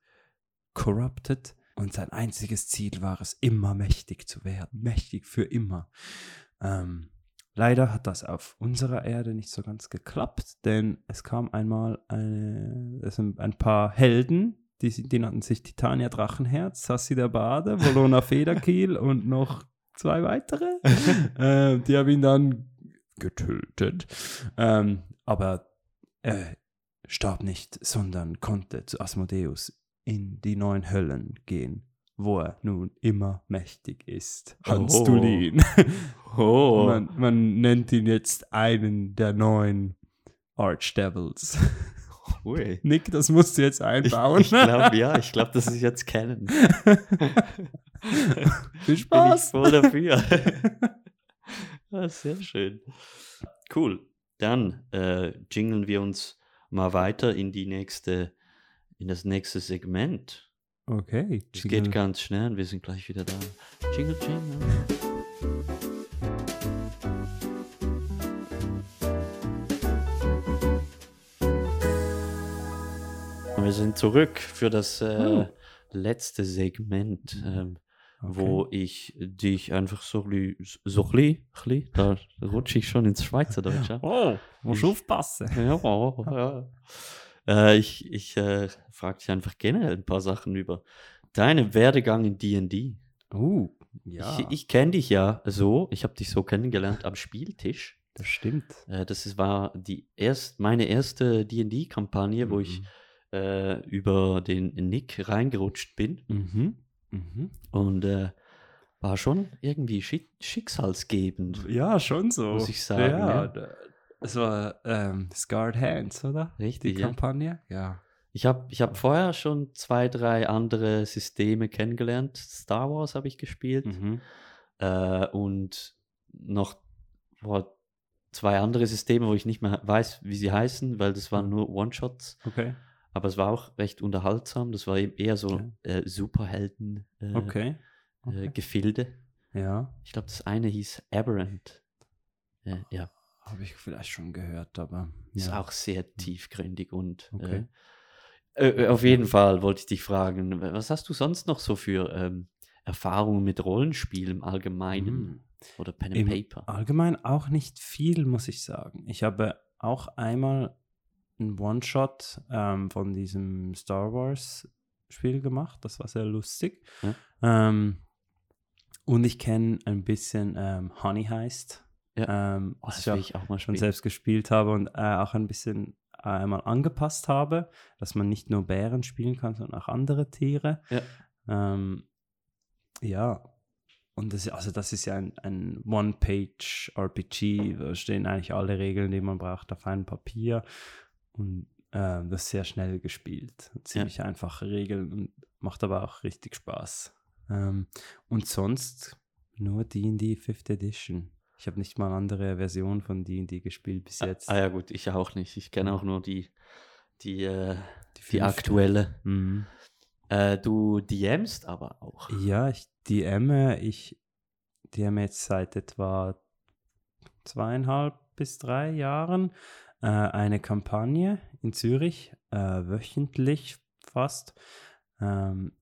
corrupted. Und sein einziges Ziel war es, immer mächtig zu werden, mächtig für immer. Ähm, leider hat das auf unserer Erde nicht so ganz geklappt, denn es kam einmal eine, es sind ein paar Helden, die, die nannten sich Titania Drachenherz, Sassi der Bade, Volona Federkiel und noch zwei weitere. äh, die haben ihn dann getötet. Ähm, aber er starb nicht, sondern konnte zu Asmodeus in die neuen Höllen gehen, wo er nun immer mächtig ist. Hans Oh. Dulin. Oh. Man, man nennt ihn jetzt einen der neuen Archdevils. Ui. Nick, das musst du jetzt Ich, einbauen. ich glaube, ja, ich glaube, das ist jetzt kennen. Viel Bin ich Spaß. voll dafür. ja, sehr schön. Cool. Dann äh, jingeln wir uns mal weiter in die nächste, in das nächste Segment. Okay. Es geht ganz schnell und wir sind gleich wieder da. Jingle, jingle. Wir sind zurück für das äh, Oh. letzte Segment, ähm, Okay. wo ich dich einfach so, so li, da rutsche ich schon ins Schweizerdeutsch. ja. Oh, musst Ich- aufpassen. Ja, ja. Äh, ich ich äh, frage dich einfach generell ein paar Sachen über deinen Werdegang in D&D. Uh, ja. Ich, ich kenne dich ja so, ich habe dich so kennengelernt am Spieltisch. das stimmt. Äh, das ist, war die erst, meine erste D&D-Kampagne, wo ich äh, über den Nick reingerutscht bin Mhm. Mhm. und äh, war schon irgendwie schick, schicksalsgebend. Ja, schon so. Muss ich sagen, Ja, ja. es war ähm, Scarred Hands, oder? Richtig, Die ja. Kampagne? Ja. Ich habe ich hab vorher schon zwei, drei andere Systeme kennengelernt. Star Wars habe ich gespielt Mhm. äh, und noch boah, zwei andere Systeme, wo ich nicht mehr weiß, wie sie heißen, weil das waren nur One-Shots. Okay. Aber es war auch recht unterhaltsam. Das war eben eher so Okay. äh, Superhelden äh, Okay. äh, okay. Gefilde. Ja. Ich glaube, das eine hieß Aberrant. Äh, ja, Habe ich vielleicht schon gehört, aber. ist ja. auch sehr tiefgründig und Okay. äh, äh, auf jeden Fall wollte ich dich fragen, was hast du sonst noch so für ähm, Erfahrungen mit Rollenspiel im Allgemeinen Mhm. oder Pen and Im Paper? Allgemein auch nicht viel, muss ich sagen. Ich habe auch einmal einen One-Shot ähm, von diesem Star Wars-Spiel gemacht. Das war sehr lustig. Ja. Ähm, und ich kenne ein bisschen ähm, Honey Heist. Ähm, Oh, was ich auch ich auch mal schon selbst gespielt habe und äh, auch ein bisschen einmal angepasst habe, dass man nicht nur Bären spielen kann, sondern auch andere Tiere. Ja. Ähm, ja, und das, also das ist ja ein, ein One-Page-RPG, da stehen eigentlich alle Regeln, die man braucht, auf einem Papier. Und ähm, das sehr schnell gespielt. Ziemlich einfache Regeln und macht aber auch richtig Spaß. Ähm, und sonst nur D&D 5th Edition. Ich habe nicht mal eine andere Version von D&D gespielt bis jetzt. Ah ja gut, ich auch nicht. Ich kenne auch nur die, die, äh, die fünfte. aktuelle. Mhm. Äh, du DMst aber auch. Ja, ich DMe, ich DMe jetzt seit etwa zweieinhalb bis drei Jahren äh, eine Kampagne in Zürich, äh, wöchentlich fast. Ähm,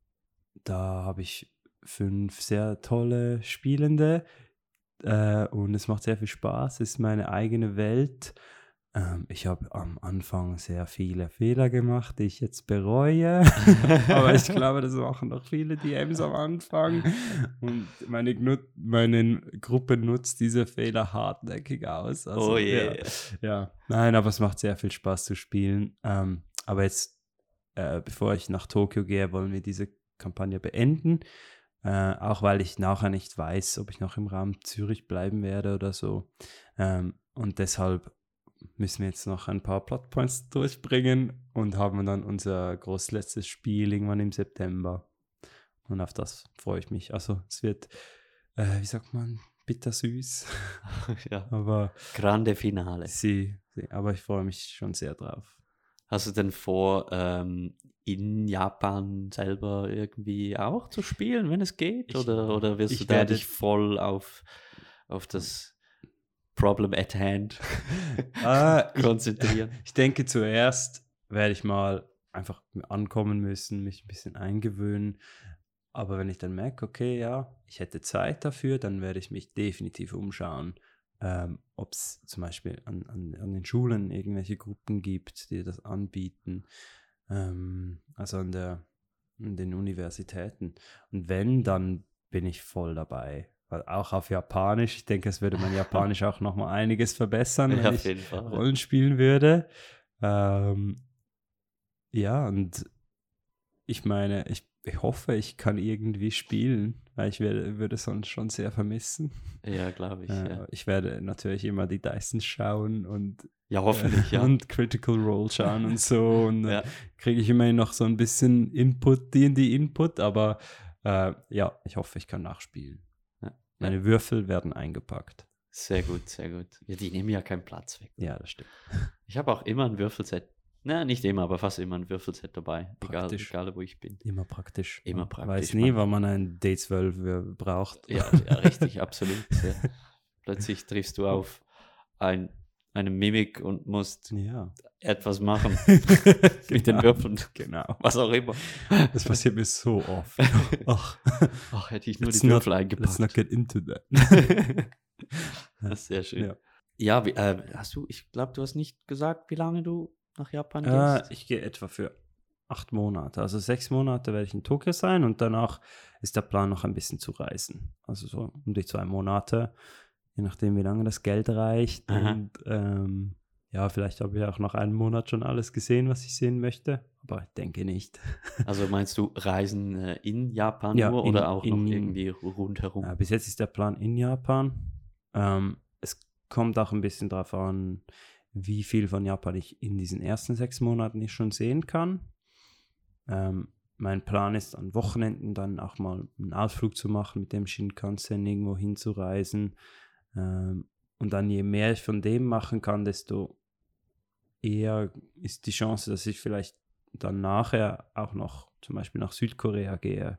da habe ich fünf sehr tolle Spielende äh, und es macht sehr viel Spaß. Es ist meine eigene Welt. Ähm, ich habe am Anfang sehr viele Fehler gemacht, die ich jetzt bereue. Aber ich glaube, das machen noch viele DMs am Anfang. Und meine, meine Gruppe nutzt diese Fehler hartnäckig aus. Also, oh ja, je. ja, nein, aber es macht sehr viel Spaß zu spielen. Ähm, aber jetzt, äh, bevor ich nach Tokio gehe, wollen wir diese Kampagne beenden. Äh, auch weil ich nachher nicht weiß, ob ich noch im Raum Zürich bleiben werde oder so. Ähm, und deshalb müssen wir jetzt noch ein paar Plotpoints durchbringen und haben dann unser großletztes Spiel irgendwann im September. Und auf das freue ich mich. Also es wird, äh, wie sagt man, bittersüß. ja. aber Grande Finale. sie, sie, aber ich freue mich schon sehr drauf. Hast du denn vor, ähm, in Japan selber irgendwie auch zu spielen, wenn es geht? Ich- oder, oder wirst du da werde- dich voll auf auf das Problem at hand Ah, ich, konzentrieren. ich denke, zuerst werde ich mal einfach ankommen müssen, mich ein bisschen eingewöhnen. Aber wenn ich dann merke, okay, ja, ich hätte Zeit dafür, dann werde ich mich definitiv umschauen, ähm, ob es zum Beispiel an, an, an den Schulen irgendwelche Gruppen gibt, die das anbieten. Ähm, also an, der, an den Universitäten. Und wenn, dann bin ich voll dabei. Auch auf Japanisch, ich denke, es würde mein Japanisch auch nochmal einiges verbessern, wenn Ja, ich. Rollen spielen würde. Ähm, ja, und ich meine, ich, ich hoffe, ich kann irgendwie spielen, weil ich werde, würde sonst schon sehr vermissen. Ja, glaube ich. Äh, Ja. Ich werde natürlich immer die Dyson schauen und, ja, hoffentlich, äh, ja. und Critical Role schauen und so. Und Ja. dann kriege ich immerhin noch so ein bisschen Input, D&D-Input, aber äh, ja, ich hoffe, ich kann nachspielen. Meine Würfel werden eingepackt. Sehr gut, sehr gut. Ja, die nehmen ja keinen Platz weg. Ja, das stimmt. Ich habe auch immer ein Würfelset. Na, nicht immer, aber fast immer ein Würfelset dabei. Egal, Praktisch. egal wo ich bin. Immer praktisch. Immer praktisch, Weiß nie, wann man ein D12 braucht. Ja, ja richtig, absolut. Ja. Plötzlich triffst du auf ein, eine Mimik und musst Ja. Etwas machen mit den Genau. Würfeln. Genau. Was auch immer. Das passiert mir so oft. Ach, Ach, hätte ich nur let's die not, Würfel let's eingepackt. not get into that. Das ist sehr schön. Ja. Ja, wie, äh, hast du, ich glaube, du hast nicht gesagt, wie lange du nach Japan Äh, gehst. ich gehe etwa für acht Monate. Also sechs Monate werde ich in Tokio sein und danach ist der Plan noch ein bisschen zu reisen. Also so um die zwei Monate, je nachdem, wie lange das Geld reicht. Aha. Und ähm, ja, vielleicht habe ich auch nach einem Monat schon alles gesehen, was ich sehen möchte. Aber ich denke nicht. Also meinst du Reisen äh, in Japan Ja, nur in- oder auch noch in- irgendwie rundherum? Ja, bis jetzt ist der Plan in Japan. Ähm, es kommt auch ein bisschen darauf an, wie viel von Japan ich in diesen ersten sechs Monaten ich schon sehen kann. Ähm, mein Plan ist, an Wochenenden dann auch mal einen Ausflug zu machen, mit dem Shinkansen irgendwo hinzureisen. Ähm, und dann je mehr ich von dem machen kann, desto eher ist die Chance, dass ich vielleicht dann nachher auch noch zum Beispiel nach Südkorea gehe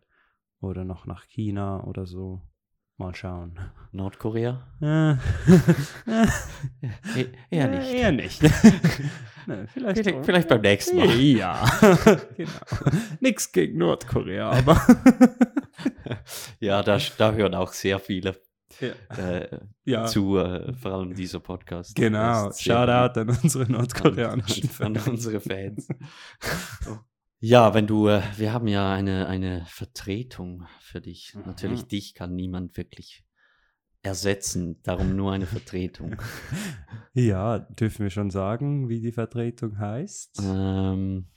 oder noch nach China oder so. Mal schauen. Nordkorea? Äh, E eher nicht. Eher nicht. Nein, vielleicht, Vielleicht, vielleicht beim nächsten Mal. Ja, genau. Nix gegen Nordkorea, aber. Ja, da, da hören auch sehr viele ja. äh, ja. zu, äh, vor allem dieser Podcast. Genau. Shoutout an unsere an, nordkoreanischen an, an Fans. unsere Fans. Ja, wenn du, äh, wir haben ja eine, eine Vertretung für dich. Mhm. Natürlich, dich kann niemand wirklich ersetzen, darum nur eine Vertretung. Ja, dürfen wir schon sagen, wie die Vertretung heißt? ähm,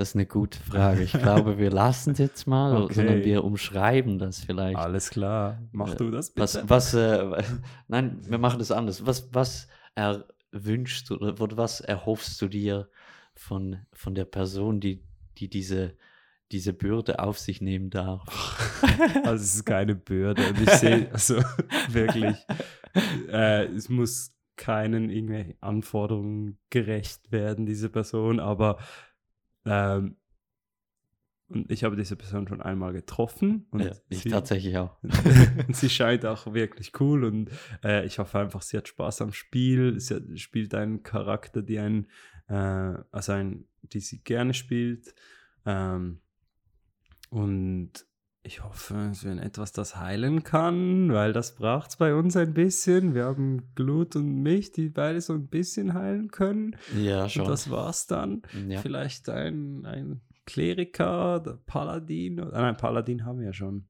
das ist eine gute Frage. Ich glaube, wir lassen es jetzt mal, Okay. sondern wir umschreiben das vielleicht. Alles klar. Mach Äh, du das bitte. Was, was, äh, nein, wir machen das anders. Was, was erwünschst du oder oder was erhoffst du dir von, von der Person, die, die diese, diese Bürde auf sich nehmen darf? Also es ist keine Bürde. Und ich sehe, also wirklich, äh, es muss keinen irgendwelchen Anforderungen gerecht werden, diese Person, aber ähm, und ich habe diese Person schon einmal getroffen und, Ja, ich sie, tatsächlich auch. und sie scheint auch wirklich cool und äh, ich hoffe einfach, sie hat Spaß am Spiel. Sie hat, spielt einen Charakter, die einen, äh, also ein, die sie gerne spielt. Ähm, und ich hoffe, es wird etwas, das heilen kann, weil das braucht es bei uns ein bisschen. Wir haben Glut und mich, die beide so ein bisschen heilen können. Ja, Und schon. das war's dann. ja. Vielleicht ein, ein Kleriker, der Paladin. oder- Nein, Paladin haben wir ja schon.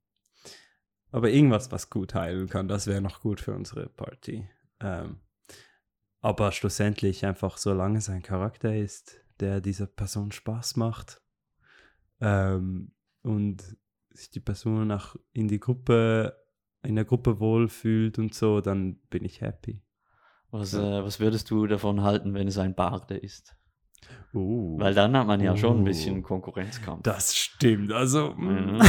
Aber irgendwas, was gut heilen kann, das wäre noch gut für unsere Party. Ähm, aber schlussendlich einfach, solange es ein Charakter ist, der dieser Person Spaß macht ähm, und sich die Person auch in die Gruppe, in der Gruppe wohlfühlt und so, dann bin ich happy. Was, äh, was würdest du davon halten, wenn es ein Barde ist? Uh. Weil dann hat man ja schon ein bisschen Konkurrenzkampf. Das stimmt. Also, mm. Mhm.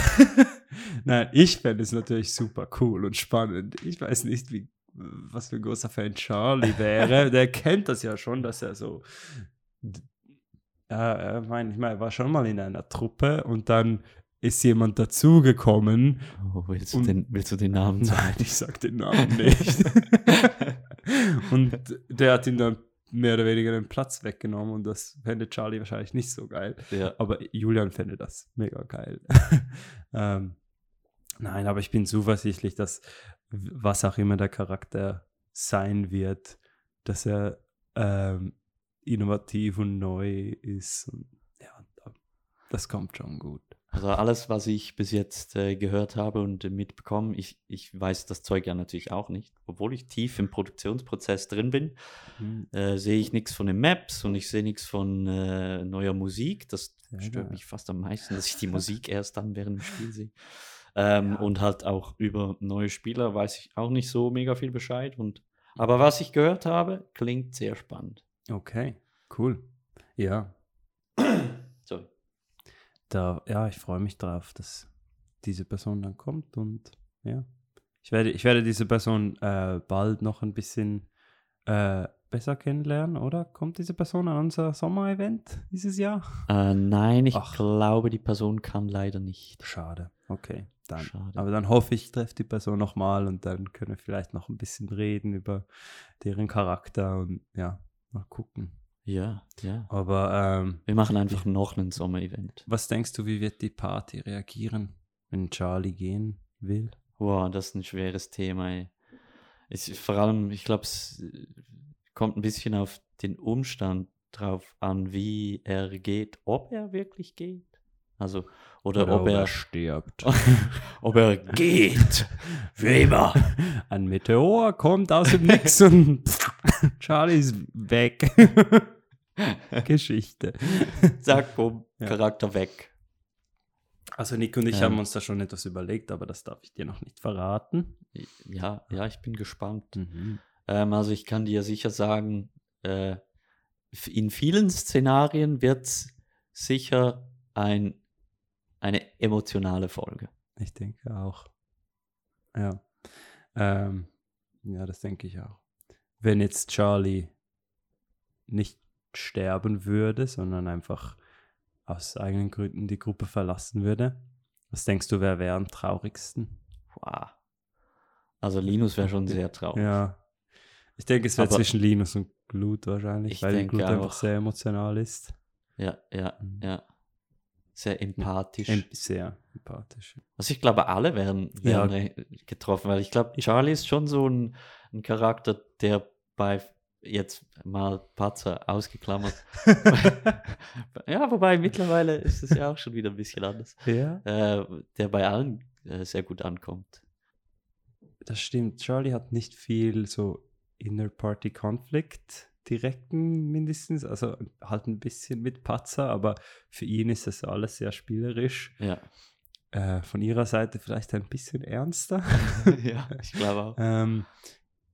nein, ich fände es natürlich super cool und spannend. Ich weiß nicht, wie, was für ein großer Fan Charlie wäre. Der kennt das ja schon, dass er so. Ja, ich meine, er war schon mal in einer Truppe und dann ist jemand dazugekommen. Oh, willst, du den, willst du den Namen sagen? Nein, ich sag den Namen nicht. und der hat ihm dann mehr oder weniger den Platz weggenommen und das fände Charlie wahrscheinlich nicht so geil. Ja. Aber Julian fände das mega geil. ähm, nein, aber ich bin zuversichtlich, dass was auch immer der Charakter sein wird, dass er ähm, innovativ und neu ist. Und ja, da- das kommt schon gut. Also alles, was ich bis jetzt äh, gehört habe und äh, mitbekommen, ich, ich weiß das Zeug ja natürlich auch nicht. Obwohl ich tief im Produktionsprozess drin bin, Hm, äh, sehe ich nichts von den Maps und ich sehe nichts von äh, neuer Musik. Das Sehr stört geil. mich fast am meisten, dass ich die Musik erst dann während dem Spiel sehe. Ähm, Ja. Und halt auch über neue Spieler weiß ich auch nicht so mega viel Bescheid. Und, aber was ich gehört habe, klingt sehr spannend. Okay, cool. Ja. Da, ja, ich freue mich drauf, dass diese Person dann kommt und ja, ich werde, ich werde diese Person äh, bald noch ein bisschen äh, besser kennenlernen, oder? Kommt diese Person an unser Sommerevent dieses Jahr? Äh, nein, ich Ach. glaube, die Person kann leider nicht. Schade, okay, dann. Schade. Aber dann hoffe ich, ich treffe die Person nochmal und dann können wir vielleicht noch ein bisschen reden über deren Charakter und ja, mal gucken. Ja, ja. Aber ähm, Wir machen einfach noch ein Sommer-Event. was denkst du, wie wird die Party reagieren, wenn Charlie gehen will? Wow, das ist ein schweres Thema. Ey. Es, vor allem, ich glaube, es äh, kommt ein bisschen auf den Umstand drauf an, wie er geht, ob er wirklich geht. Also, oder, ob er, stirbt. ob er geht. Für immer. Ein Meteor kommt aus dem Nix und Charlie ist weg. Geschichte. Zack, bumm, Ja. Charakter weg. Also Nick und ich Ähm. haben uns da schon etwas überlegt, aber das darf ich dir noch nicht verraten. Ja, ja, ich bin gespannt. Mhm. Ähm, also ich kann dir sicher sagen, äh, in vielen Szenarien wird es sicher ein, eine emotionale Folge. Ich denke auch. Ja. Ähm, ja, das denke ich auch. Wenn jetzt Charlie nicht sterben würde, sondern einfach aus eigenen Gründen die Gruppe verlassen würde, was denkst du, wer wäre am traurigsten? Wow. Also Linus wäre schon sehr traurig. Ja. Ich denke, es wäre zwischen Linus und Glut wahrscheinlich, Ich weil Glut einfach auch. sehr emotional ist. Ja, ja, Mhm. ja. Sehr empathisch. Em- Sehr empathisch. also ich glaube, alle wären, Ja. wären äh, getroffen, weil ich glaube, Charlie ist schon so ein, ein Charakter, der bei jetzt mal Patzer ausgeklammert. ja, wobei mittlerweile ist es ja auch schon wieder ein bisschen anders. ja. Äh, der bei allen äh, sehr gut ankommt. Das stimmt. Charlie hat nicht viel so Inner-Party-Konflikt direkten mindestens, also halt ein bisschen mit Patzer, aber für ihn ist das alles sehr spielerisch. Ja, Äh, von ihrer Seite vielleicht ein bisschen ernster. ja ich glaube auch. ähm,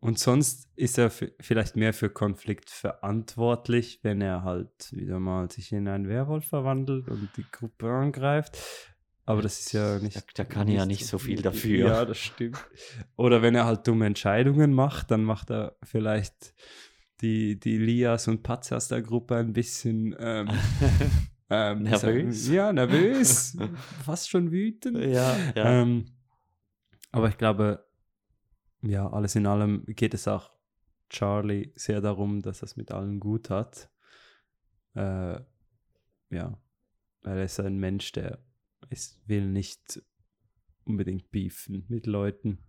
und sonst ist er vielleicht mehr für Konflikt verantwortlich, wenn er halt wieder mal sich in einen Werwolf verwandelt und die Gruppe angreift. Aber das ist ja nicht. Da- da kann er ja nicht so viel dafür. Ja, das stimmt. Oder wenn er halt dumme Entscheidungen macht, dann macht er vielleicht die, die Lias und Patz aus der Gruppe ein bisschen ähm, ähm, sagen- Nervös? Ja, nervös. fast schon wütend. ja, ja. Ähm, aber ich glaube, ja, alles in allem geht es auch Charlie sehr darum, dass er es mit allen gut hat. Äh, ja, weil er ist ein Mensch, der ist, will nicht unbedingt beefen mit Leuten.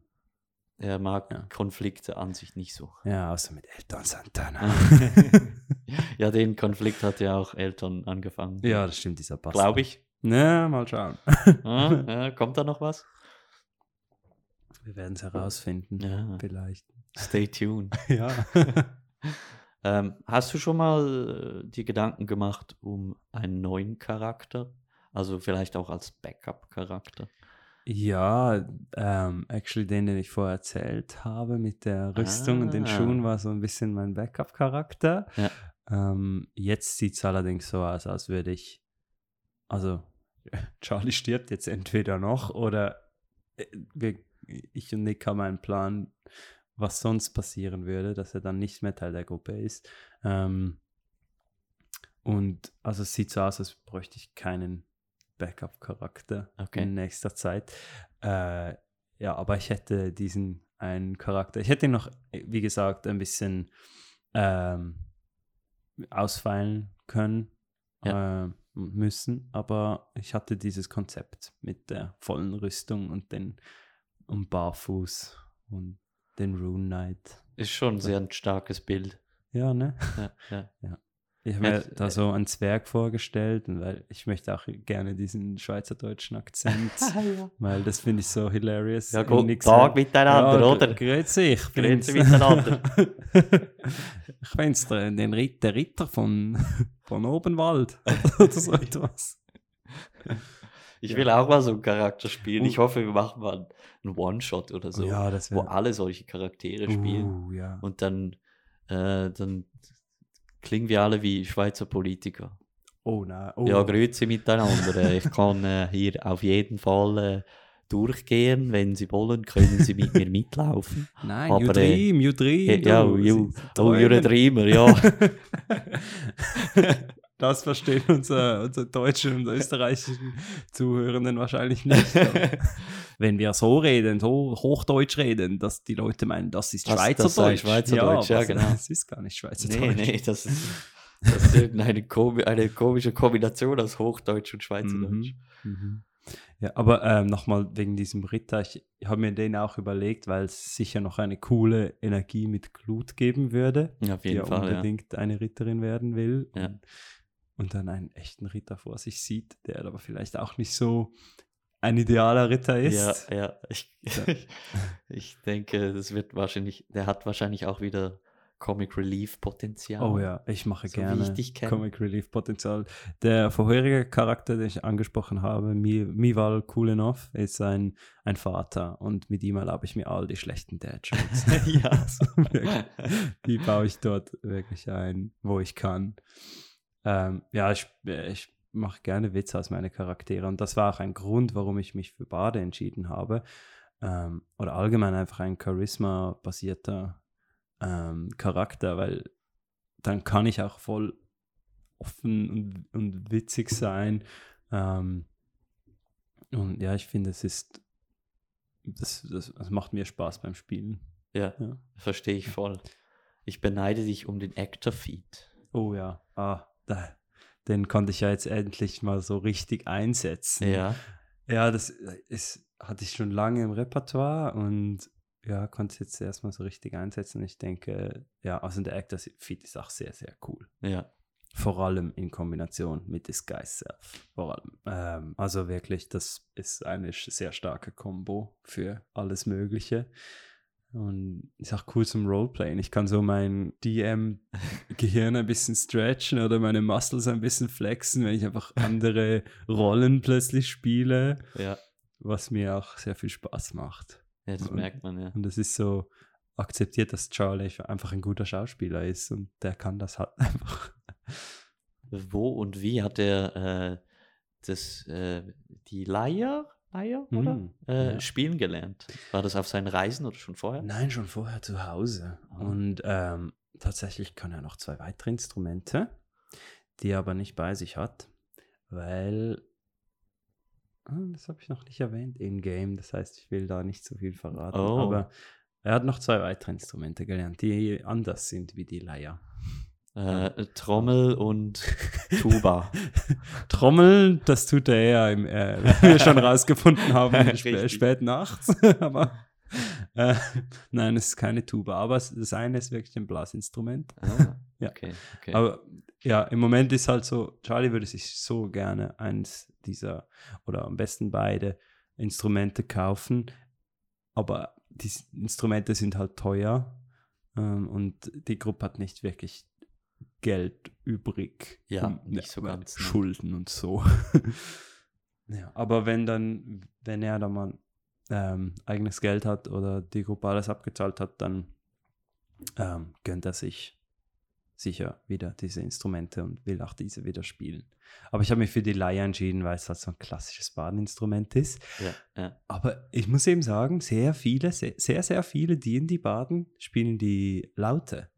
er mag Ja. Konflikte an sich nicht so. Ja, außer mit Eltern Santana. ja, den Konflikt hat ja auch Eltern angefangen. ja, das stimmt, dieser Bastard. Glaube ich. Na, mal schauen. Ah, kommt da noch was? Wir werden es herausfinden. Ja. Vielleicht. Stay tuned. Ja. ähm, hast du schon mal äh, die Gedanken gemacht um einen neuen Charakter? Also vielleicht auch als Backup-Charakter? Ja, ähm, actually den, den ich vorher erzählt habe mit der Rüstung und den Ah. Schuhen, war so ein bisschen mein Backup-Charakter. Ja. Ähm, jetzt sieht es allerdings so aus, als würde ich, also Charlie stirbt jetzt entweder noch oder äh, wir, ich und Nick haben einen Plan, was sonst passieren würde, dass er dann nicht mehr Teil der Gruppe ist. Ähm, und also es sieht so aus, als bräuchte ich keinen Backup-Charakter Okay. in nächster Zeit. Äh, ja, aber ich hätte diesen einen Charakter. Ich hätte ihn noch, wie gesagt, ein bisschen ähm, ausfeilen können äh, müssen, aber ich hatte dieses Konzept mit der vollen Rüstung und den und Barfuß und den Rune Knight. Ist schon sehr ein starkes Bild. Ja, ne? Ja, ja. Ich habe Ja, mir da so einen Zwerg vorgestellt, weil ich möchte auch gerne diesen schweizerdeutschen Akzent, weil das finde ich so hilarious. Ja, guten Tag miteinander, ja, oder? Grüezi, ich bin's. miteinander. ich bin's, der, den Ritt, der Ritter von, von Obenwald oder so etwas. Ich Ja. will auch mal so einen Charakter spielen. Ich Uh. hoffe, wir machen mal einen One-Shot oder so, ja, das wo alle solche Charaktere spielen. Uh, ja. Und dann, äh, dann klingen wir alle wie Schweizer Politiker. Oh nein. Oh. Ja, grüezi miteinander. Äh, Ich kann äh, hier auf jeden Fall äh, durchgehen. Wenn Sie wollen, können Sie mit mir mitlaufen. Nein, aber, you äh, dream, you dream. ja, du. you, oh, you're a dreamer, ja. Das verstehen unsere, unsere deutschen und österreichischen Zuhörenden wahrscheinlich nicht. Wenn wir so reden, so Hochdeutsch reden, dass die Leute meinen, das ist Das- das Schweizerdeutsch. sei Schweizerdeutsch, ja, aber genau. Das ist gar nicht nee, Schweizerdeutsch. nee, das ist, das ist irgendeine komi eine komische Kombination aus Hochdeutsch und Schweizerdeutsch. Mhm. Mhm. Ja, aber ähm, nochmal wegen diesem Ritter, ich, habe mir den auch überlegt, weil es sicher noch eine coole Energie mit Glut geben würde, Ja, auf die jeden ja Fall, ja. unbedingt eine Ritterin werden will. Ja. Und, dann einen echten Ritter vor sich sieht, der aber vielleicht auch nicht so ein idealer Ritter ist. Ja, ja. Ich, Ja. ich denke, das wird wahrscheinlich, der hat wahrscheinlich auch wieder Comic Relief Potenzial. Oh ja, ich mache So gerne ich. Comic Relief Potenzial. Der vorherige Charakter, den ich angesprochen habe, Mi Mival Kulenov, ist ein, ein Vater und mit ihm erlaube ich mir all die schlechten Dad-Jokes. ja. Also wirklich, die baue ich dort wirklich ein, wo ich kann. Ähm, ja, ich, ich mache gerne Witze aus meine Charaktere und das war auch ein Grund, warum ich mich für Bade entschieden habe. Ähm, oder allgemein einfach ein Charisma-basierter ähm, Charakter, weil dann kann ich auch voll offen und, und witzig sein. Ähm, und ja, ich finde, es ist, das, das, das macht mir Spaß beim Spielen. ja, Ja. verstehe ich voll. Ich beneide dich um den Actor-Feed. Oh ja, ah, da, den konnte ich ja jetzt endlich mal so richtig einsetzen. Ja. Ja, das ist, hatte ich schon lange im Repertoire und ja, konnte es jetzt erstmal so richtig einsetzen. Ich denke, ja, also der Actor Feed ist auch sehr, sehr cool. Ja. Vor allem in Kombination mit Disguise Self. Vor allem. Ähm, also wirklich, das ist eine sehr starke Combo für alles Mögliche. Und ist auch cool zum Roleplayen. Ich kann so mein DM-Gehirn ein bisschen stretchen oder meine Muscles ein bisschen flexen, wenn ich einfach andere Rollen plötzlich spiele, Ja. was mir auch sehr viel Spaß macht. ja, das Und- merkt man, ja. Und es ist so akzeptiert, dass Charlie einfach ein guter Schauspieler ist und der kann das halt einfach. Wo und wie hat er äh, das, äh, die Leier, Leier oder? Hm, Äh, ja. Spielen gelernt? War das auf seinen Reisen oder schon vorher? Nein, schon vorher zu Hause. Ah. Und ähm, tatsächlich kann er noch zwei weitere Instrumente, die er aber nicht bei sich hat, weil. Ah, das habe ich noch nicht erwähnt in-game. Das heißt, ich will da nicht so viel verraten. Oh. Aber er hat noch zwei weitere Instrumente gelernt, die anders sind wie die Leier. Äh, Trommel und Tuba. Trommeln, das tut er eher, im, äh, wie wir schon rausgefunden haben, Richtig. spät nachts. aber äh, nein, es ist keine Tuba. Aber das eine ist wirklich ein Blasinstrument. Ah, Ja. Okay, okay. Aber ja, im Moment ist halt so, Charlie würde sich so gerne eins dieser oder am besten beide Instrumente kaufen. Aber die Instrumente sind halt teuer ähm, und die Gruppe hat nicht wirklich Geld übrig. Ja, nicht so weil ganz, ne? Schulden und so. ja, aber wenn dann, wenn er dann mal ähm, eigenes Geld hat oder die Gruppe alles abgezahlt hat, dann ähm, gönnt er sich sicher wieder diese Instrumente und will auch diese wieder spielen. Aber ich habe mich für die Leier entschieden, weil es halt so ein klassisches Badeninstrument ist. ja, ja. Aber ich muss eben sagen, sehr viele, sehr, sehr, sehr viele, die in die Baden spielen die Laute.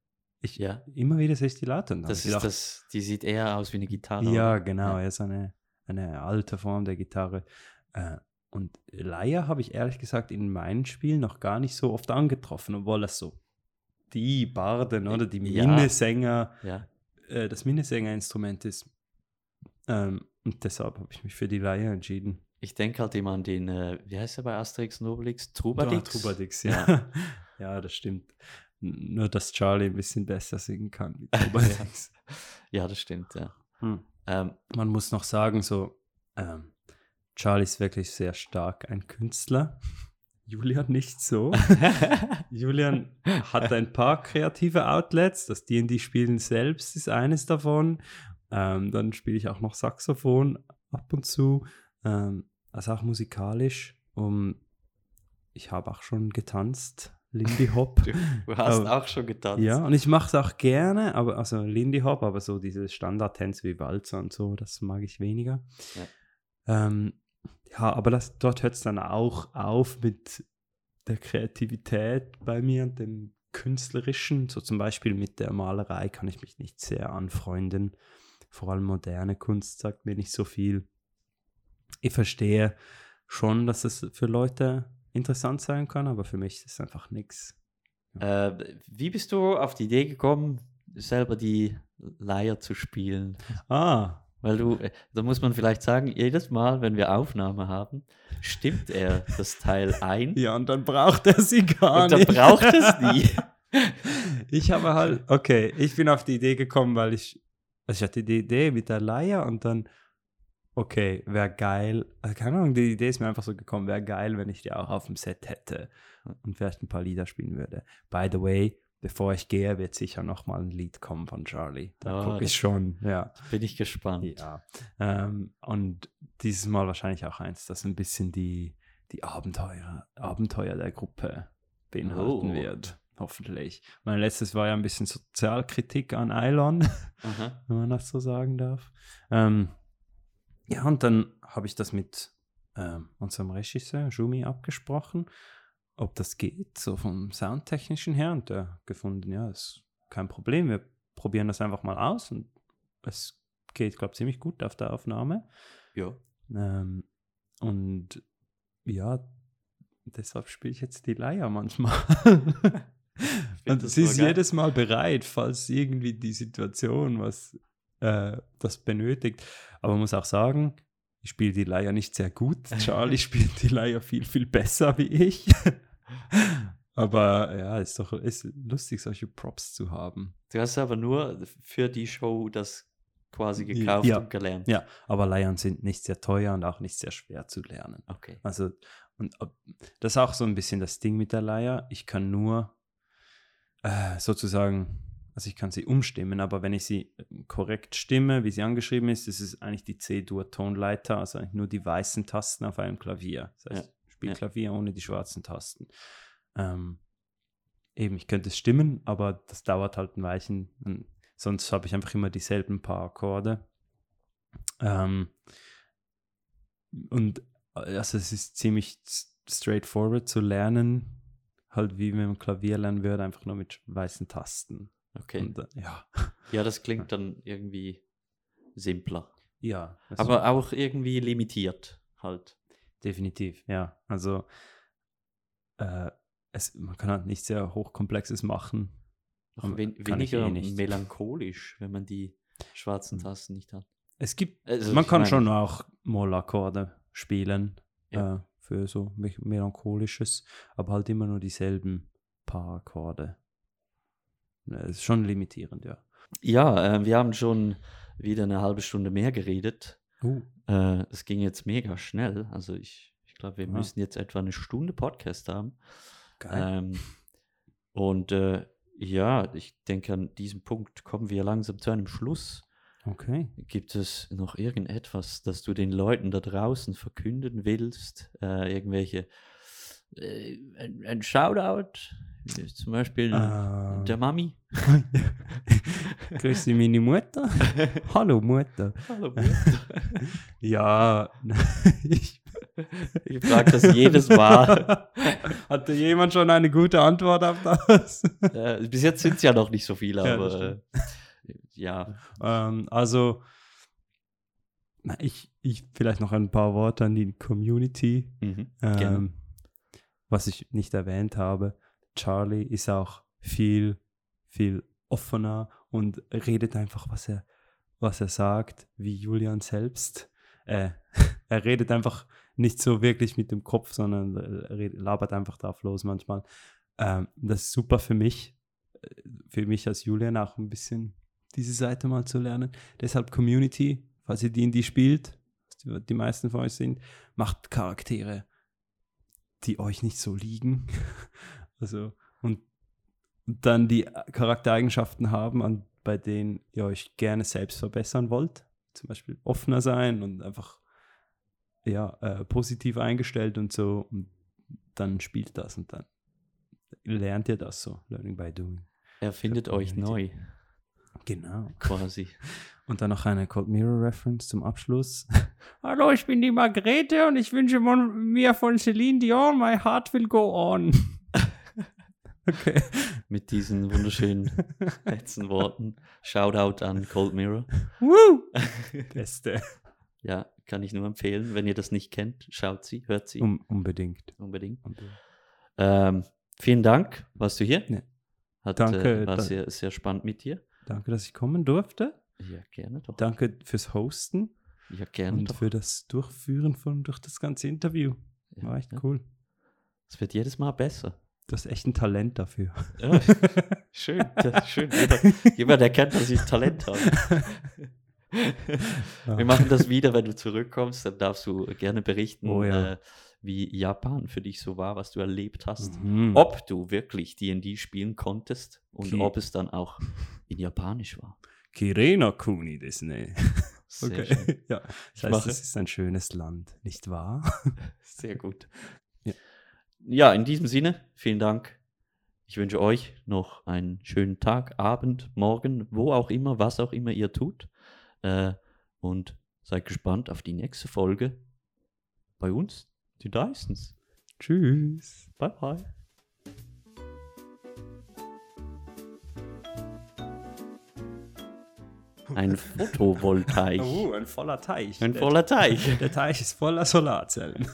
Ich, Ja. Immer wieder sehe ich die dann Das ist gedacht, das, die sieht eher aus wie eine Gitarre. Ja, oder? genau, Ja. ja. so eine eine alte Form der Gitarre. Äh, und Leier habe ich ehrlich gesagt in meinen Spielen noch gar nicht so oft angetroffen, obwohl das so die Barden oder die Ja. Minnesänger, Ja. äh, das Minnesängerinstrument ist. Ähm, und deshalb habe ich mich für die Leier entschieden. Ich denke halt immer an den, äh, wie heißt er bei Asterix und Obelix? Trubadix? Ja, Trubadix, ja. ja. das stimmt. Nur, dass Charlie ein bisschen besser singen kann wie Trubadix. Ja, das stimmt, ja. hm. Ähm, Man muss noch sagen, so, ähm, Charlie ist wirklich sehr stark ein Künstler. Julian nicht so. Julian hat ein paar kreative Outlets. Das D&D-Spielen selbst ist eines davon. Ähm, dann spiele ich auch noch Saxophon ab und zu. Ähm, also auch musikalisch. Um, ich habe auch schon getanzt, Lindy Hop. du, du hast Aber- auch schon getanzt. Ja, und ich mache es auch gerne, aber also Lindy Hop, aber so diese Standardtänze wie Walzer und so, das mag ich weniger. Ja, ähm, ja aber das, dort hört es dann auch auf mit der Kreativität bei mir und dem Künstlerischen. So zum Beispiel mit der Malerei kann ich mich nicht sehr anfreunden. Vor allem moderne Kunst sagt mir nicht so viel. Ich verstehe schon, dass es für Leute interessant sein kann, aber für mich ist es einfach nichts. Äh, wie bist du auf die Idee gekommen, selber die Leier zu spielen? Ah, Weil du, äh, da muss man vielleicht sagen, jedes Mal, wenn wir Aufnahme haben, stimmt er das Teil ein Ja, und dann braucht er sie gar und dann nicht. braucht es nie. Ich habe halt, okay, ich bin auf die Idee gekommen, weil ich, also ich hatte die Idee mit der Leier und dann, okay, wäre geil, also keine Ahnung, die Idee ist mir einfach so gekommen, wäre geil, wenn ich die auch auf dem Set hätte und vielleicht ein paar Lieder spielen würde. By the way, bevor ich gehe, wird sicher noch mal ein Lied kommen von Charlie. Da Ah, gucke ich schon, ja. Bin ich gespannt. Ja. Ähm, und dieses Mal wahrscheinlich auch eins, das ein bisschen die, die Abenteuer, Abenteuer der Gruppe beinhalten Oh. wird. Hoffentlich. Mein letztes war ja ein bisschen Sozialkritik an Eilon, wenn man das so sagen darf. Ähm, ja, und dann habe ich das mit ähm, unserem Regisseur Jumi abgesprochen, ob das geht, so vom Soundtechnischen her. Und der gefunden, ja, ist kein Problem. Wir probieren das einfach mal aus und es geht, glaube ich, ziemlich gut auf der Aufnahme. Ja. Ähm, und ja, deshalb spiele ich jetzt die Leier manchmal. und sie ist jedes Mal bereit, falls irgendwie die Situation was äh, das benötigt. Aber man muss auch sagen, ich spiele die Leier nicht sehr gut. Charlie spielt die Leier viel, viel besser wie ich. Aber ja, ist doch ist lustig, solche Props zu haben. Du hast aber nur für die Show das quasi gekauft ja. und gelernt. Ja, aber Leiern sind nicht sehr teuer und auch nicht sehr schwer zu lernen. Okay. Also, und das ist auch so ein bisschen das Ding mit der Leier. Ich kann nur äh, sozusagen, also ich kann sie umstimmen, aber wenn ich sie äh, korrekt stimme, wie sie angeschrieben ist, das ist eigentlich die C-Dur-Tonleiter, also eigentlich nur die weißen Tasten auf einem Klavier. Das heißt, Ja, ich spiele ja. Klavier ohne die schwarzen Tasten. Ähm, eben, ich könnte es stimmen, aber das dauert halt ein Weilchen. Und sonst habe ich einfach immer dieselben paar Akkorde. Ähm, und äh, also es ist ziemlich straightforward zu lernen, halt wie wenn man Klavier lernen würde, einfach nur mit weißen Tasten. Okay. Und, äh, ja. Ja, das klingt dann irgendwie simpler. ja, Aber auch irgendwie limitiert halt. definitiv, ja. Also äh, es, man kann halt nicht sehr hochkomplexes machen. Aber wen weniger eh nicht. melancholisch, wenn man die schwarzen Hm. Tasten nicht hat. Es gibt, Also, man kann meine- schon auch Mollakkorde spielen Ja. äh, für so me melancholisches, aber halt immer nur dieselben paar Akkorde. Es ist schon limitierend, ja. Ja, äh, wir haben schon wieder eine halbe Stunde mehr geredet. Uh. Äh, Es ging jetzt mega schnell. Also ich, ich glaube, wir Ja. müssen jetzt etwa eine Stunde Podcast haben. Geil. Ähm, und äh, ja, ich denke, an diesem Punkt kommen wir langsam zu einem Schluss. Okay. Gibt es noch irgendetwas, das du den Leuten da draußen verkünden willst? Äh, irgendwelche, äh, ein, ein Shoutout, äh, zum Beispiel Ähm. der Mami. Grüße meine Mutter. Hallo Mutter. Hallo, Ja, ich, Ich frage das jedes Mal. Hatte jemand schon eine gute Antwort auf das? äh, bis jetzt sind es ja noch nicht so viele, Ja, aber äh, ja, ähm, also, ich, ich vielleicht noch ein paar Worte an die Community. Mhm. Ähm, was ich nicht erwähnt habe, Charlie ist auch viel, viel offener und redet einfach, was er, was er sagt, wie Julian selbst. Äh, er redet einfach nicht so wirklich mit dem Kopf, sondern er labert einfach drauf los manchmal. Ähm, das ist super für mich, äh, für mich als Julian auch ein bisschen diese Seite mal zu lernen. Deshalb Community, falls ihr die, die spielt, die meisten von euch sind, macht Charaktere, die euch nicht so liegen. also, und, dann die Charaktereigenschaften haben, an, bei denen ihr euch gerne selbst verbessern wollt. Zum Beispiel offener sein und einfach ja, äh, positiv eingestellt und so. Und dann spielt das und dann lernt ihr das so. Learning by doing. Er findet euch neu. Genau. quasi. Und dann noch eine Cold Mirror Reference zum Abschluss. Hallo, ich bin die Margrethe und ich wünsche mir von Celine Dion My Heart Will Go On. okay. Mit diesen wunderschönen letzten Worten. Shoutout an Cold Mirror. Woo! Beste. Ja, kann ich nur empfehlen. Wenn ihr das nicht kennt, schaut sie, hört sie Um, unbedingt. unbedingt. unbedingt. Ähm, vielen Dank, warst du hier? Ja. Hat, Danke, Äh, war da- sehr, sehr spannend mit dir. Danke, dass ich kommen durfte. Ja, gerne doch. Danke fürs Hosten Ja, gerne und doch. für das Durchführen von durch das ganze Interview. Ja, War echt ja. cool. Es wird jedes Mal besser. Du hast echt ein Talent dafür. Ja, schön, das ist schön. Jeder, jemand erkennt, dass ich Talent habe. Wir machen das wieder, wenn du zurückkommst. Dann darfst du gerne berichten, Oh ja. äh, wie Japan für dich so war, was du erlebt hast. Mhm. Ob du wirklich D&D spielen konntest und Okay. ob es dann auch in Japanisch war. Kirena Kuni desu ne. Okay. ja. Das heißt, es ist ein schönes Land, nicht wahr? Sehr gut. Ja. Ja, in diesem Sinne, vielen Dank. Ich wünsche euch noch einen schönen Tag, Abend, Morgen, wo auch immer, was auch immer ihr tut. Äh, und seid gespannt auf die nächste Folge bei uns, die Dysons. Tschüss. Bye, bye. Ein Photovoltaik. Oh, ein voller Teich. Ein Der- voller Teich. Der Teich ist voller Solarzellen.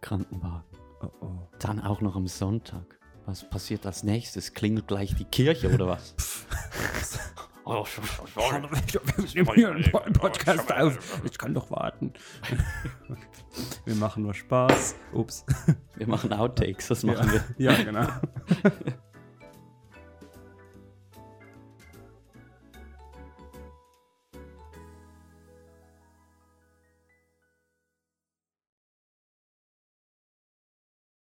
Krankenwagen. Oh, oh. Dann auch noch am Sonntag. Was passiert als nächstes? Klingelt gleich die Kirche oder was? oh, Wir nehmen hier einen Podcast auf. Ich kann doch warten. Wir machen nur Spaß. Ups. wir machen Outtakes, das machen wir. Ja, genau.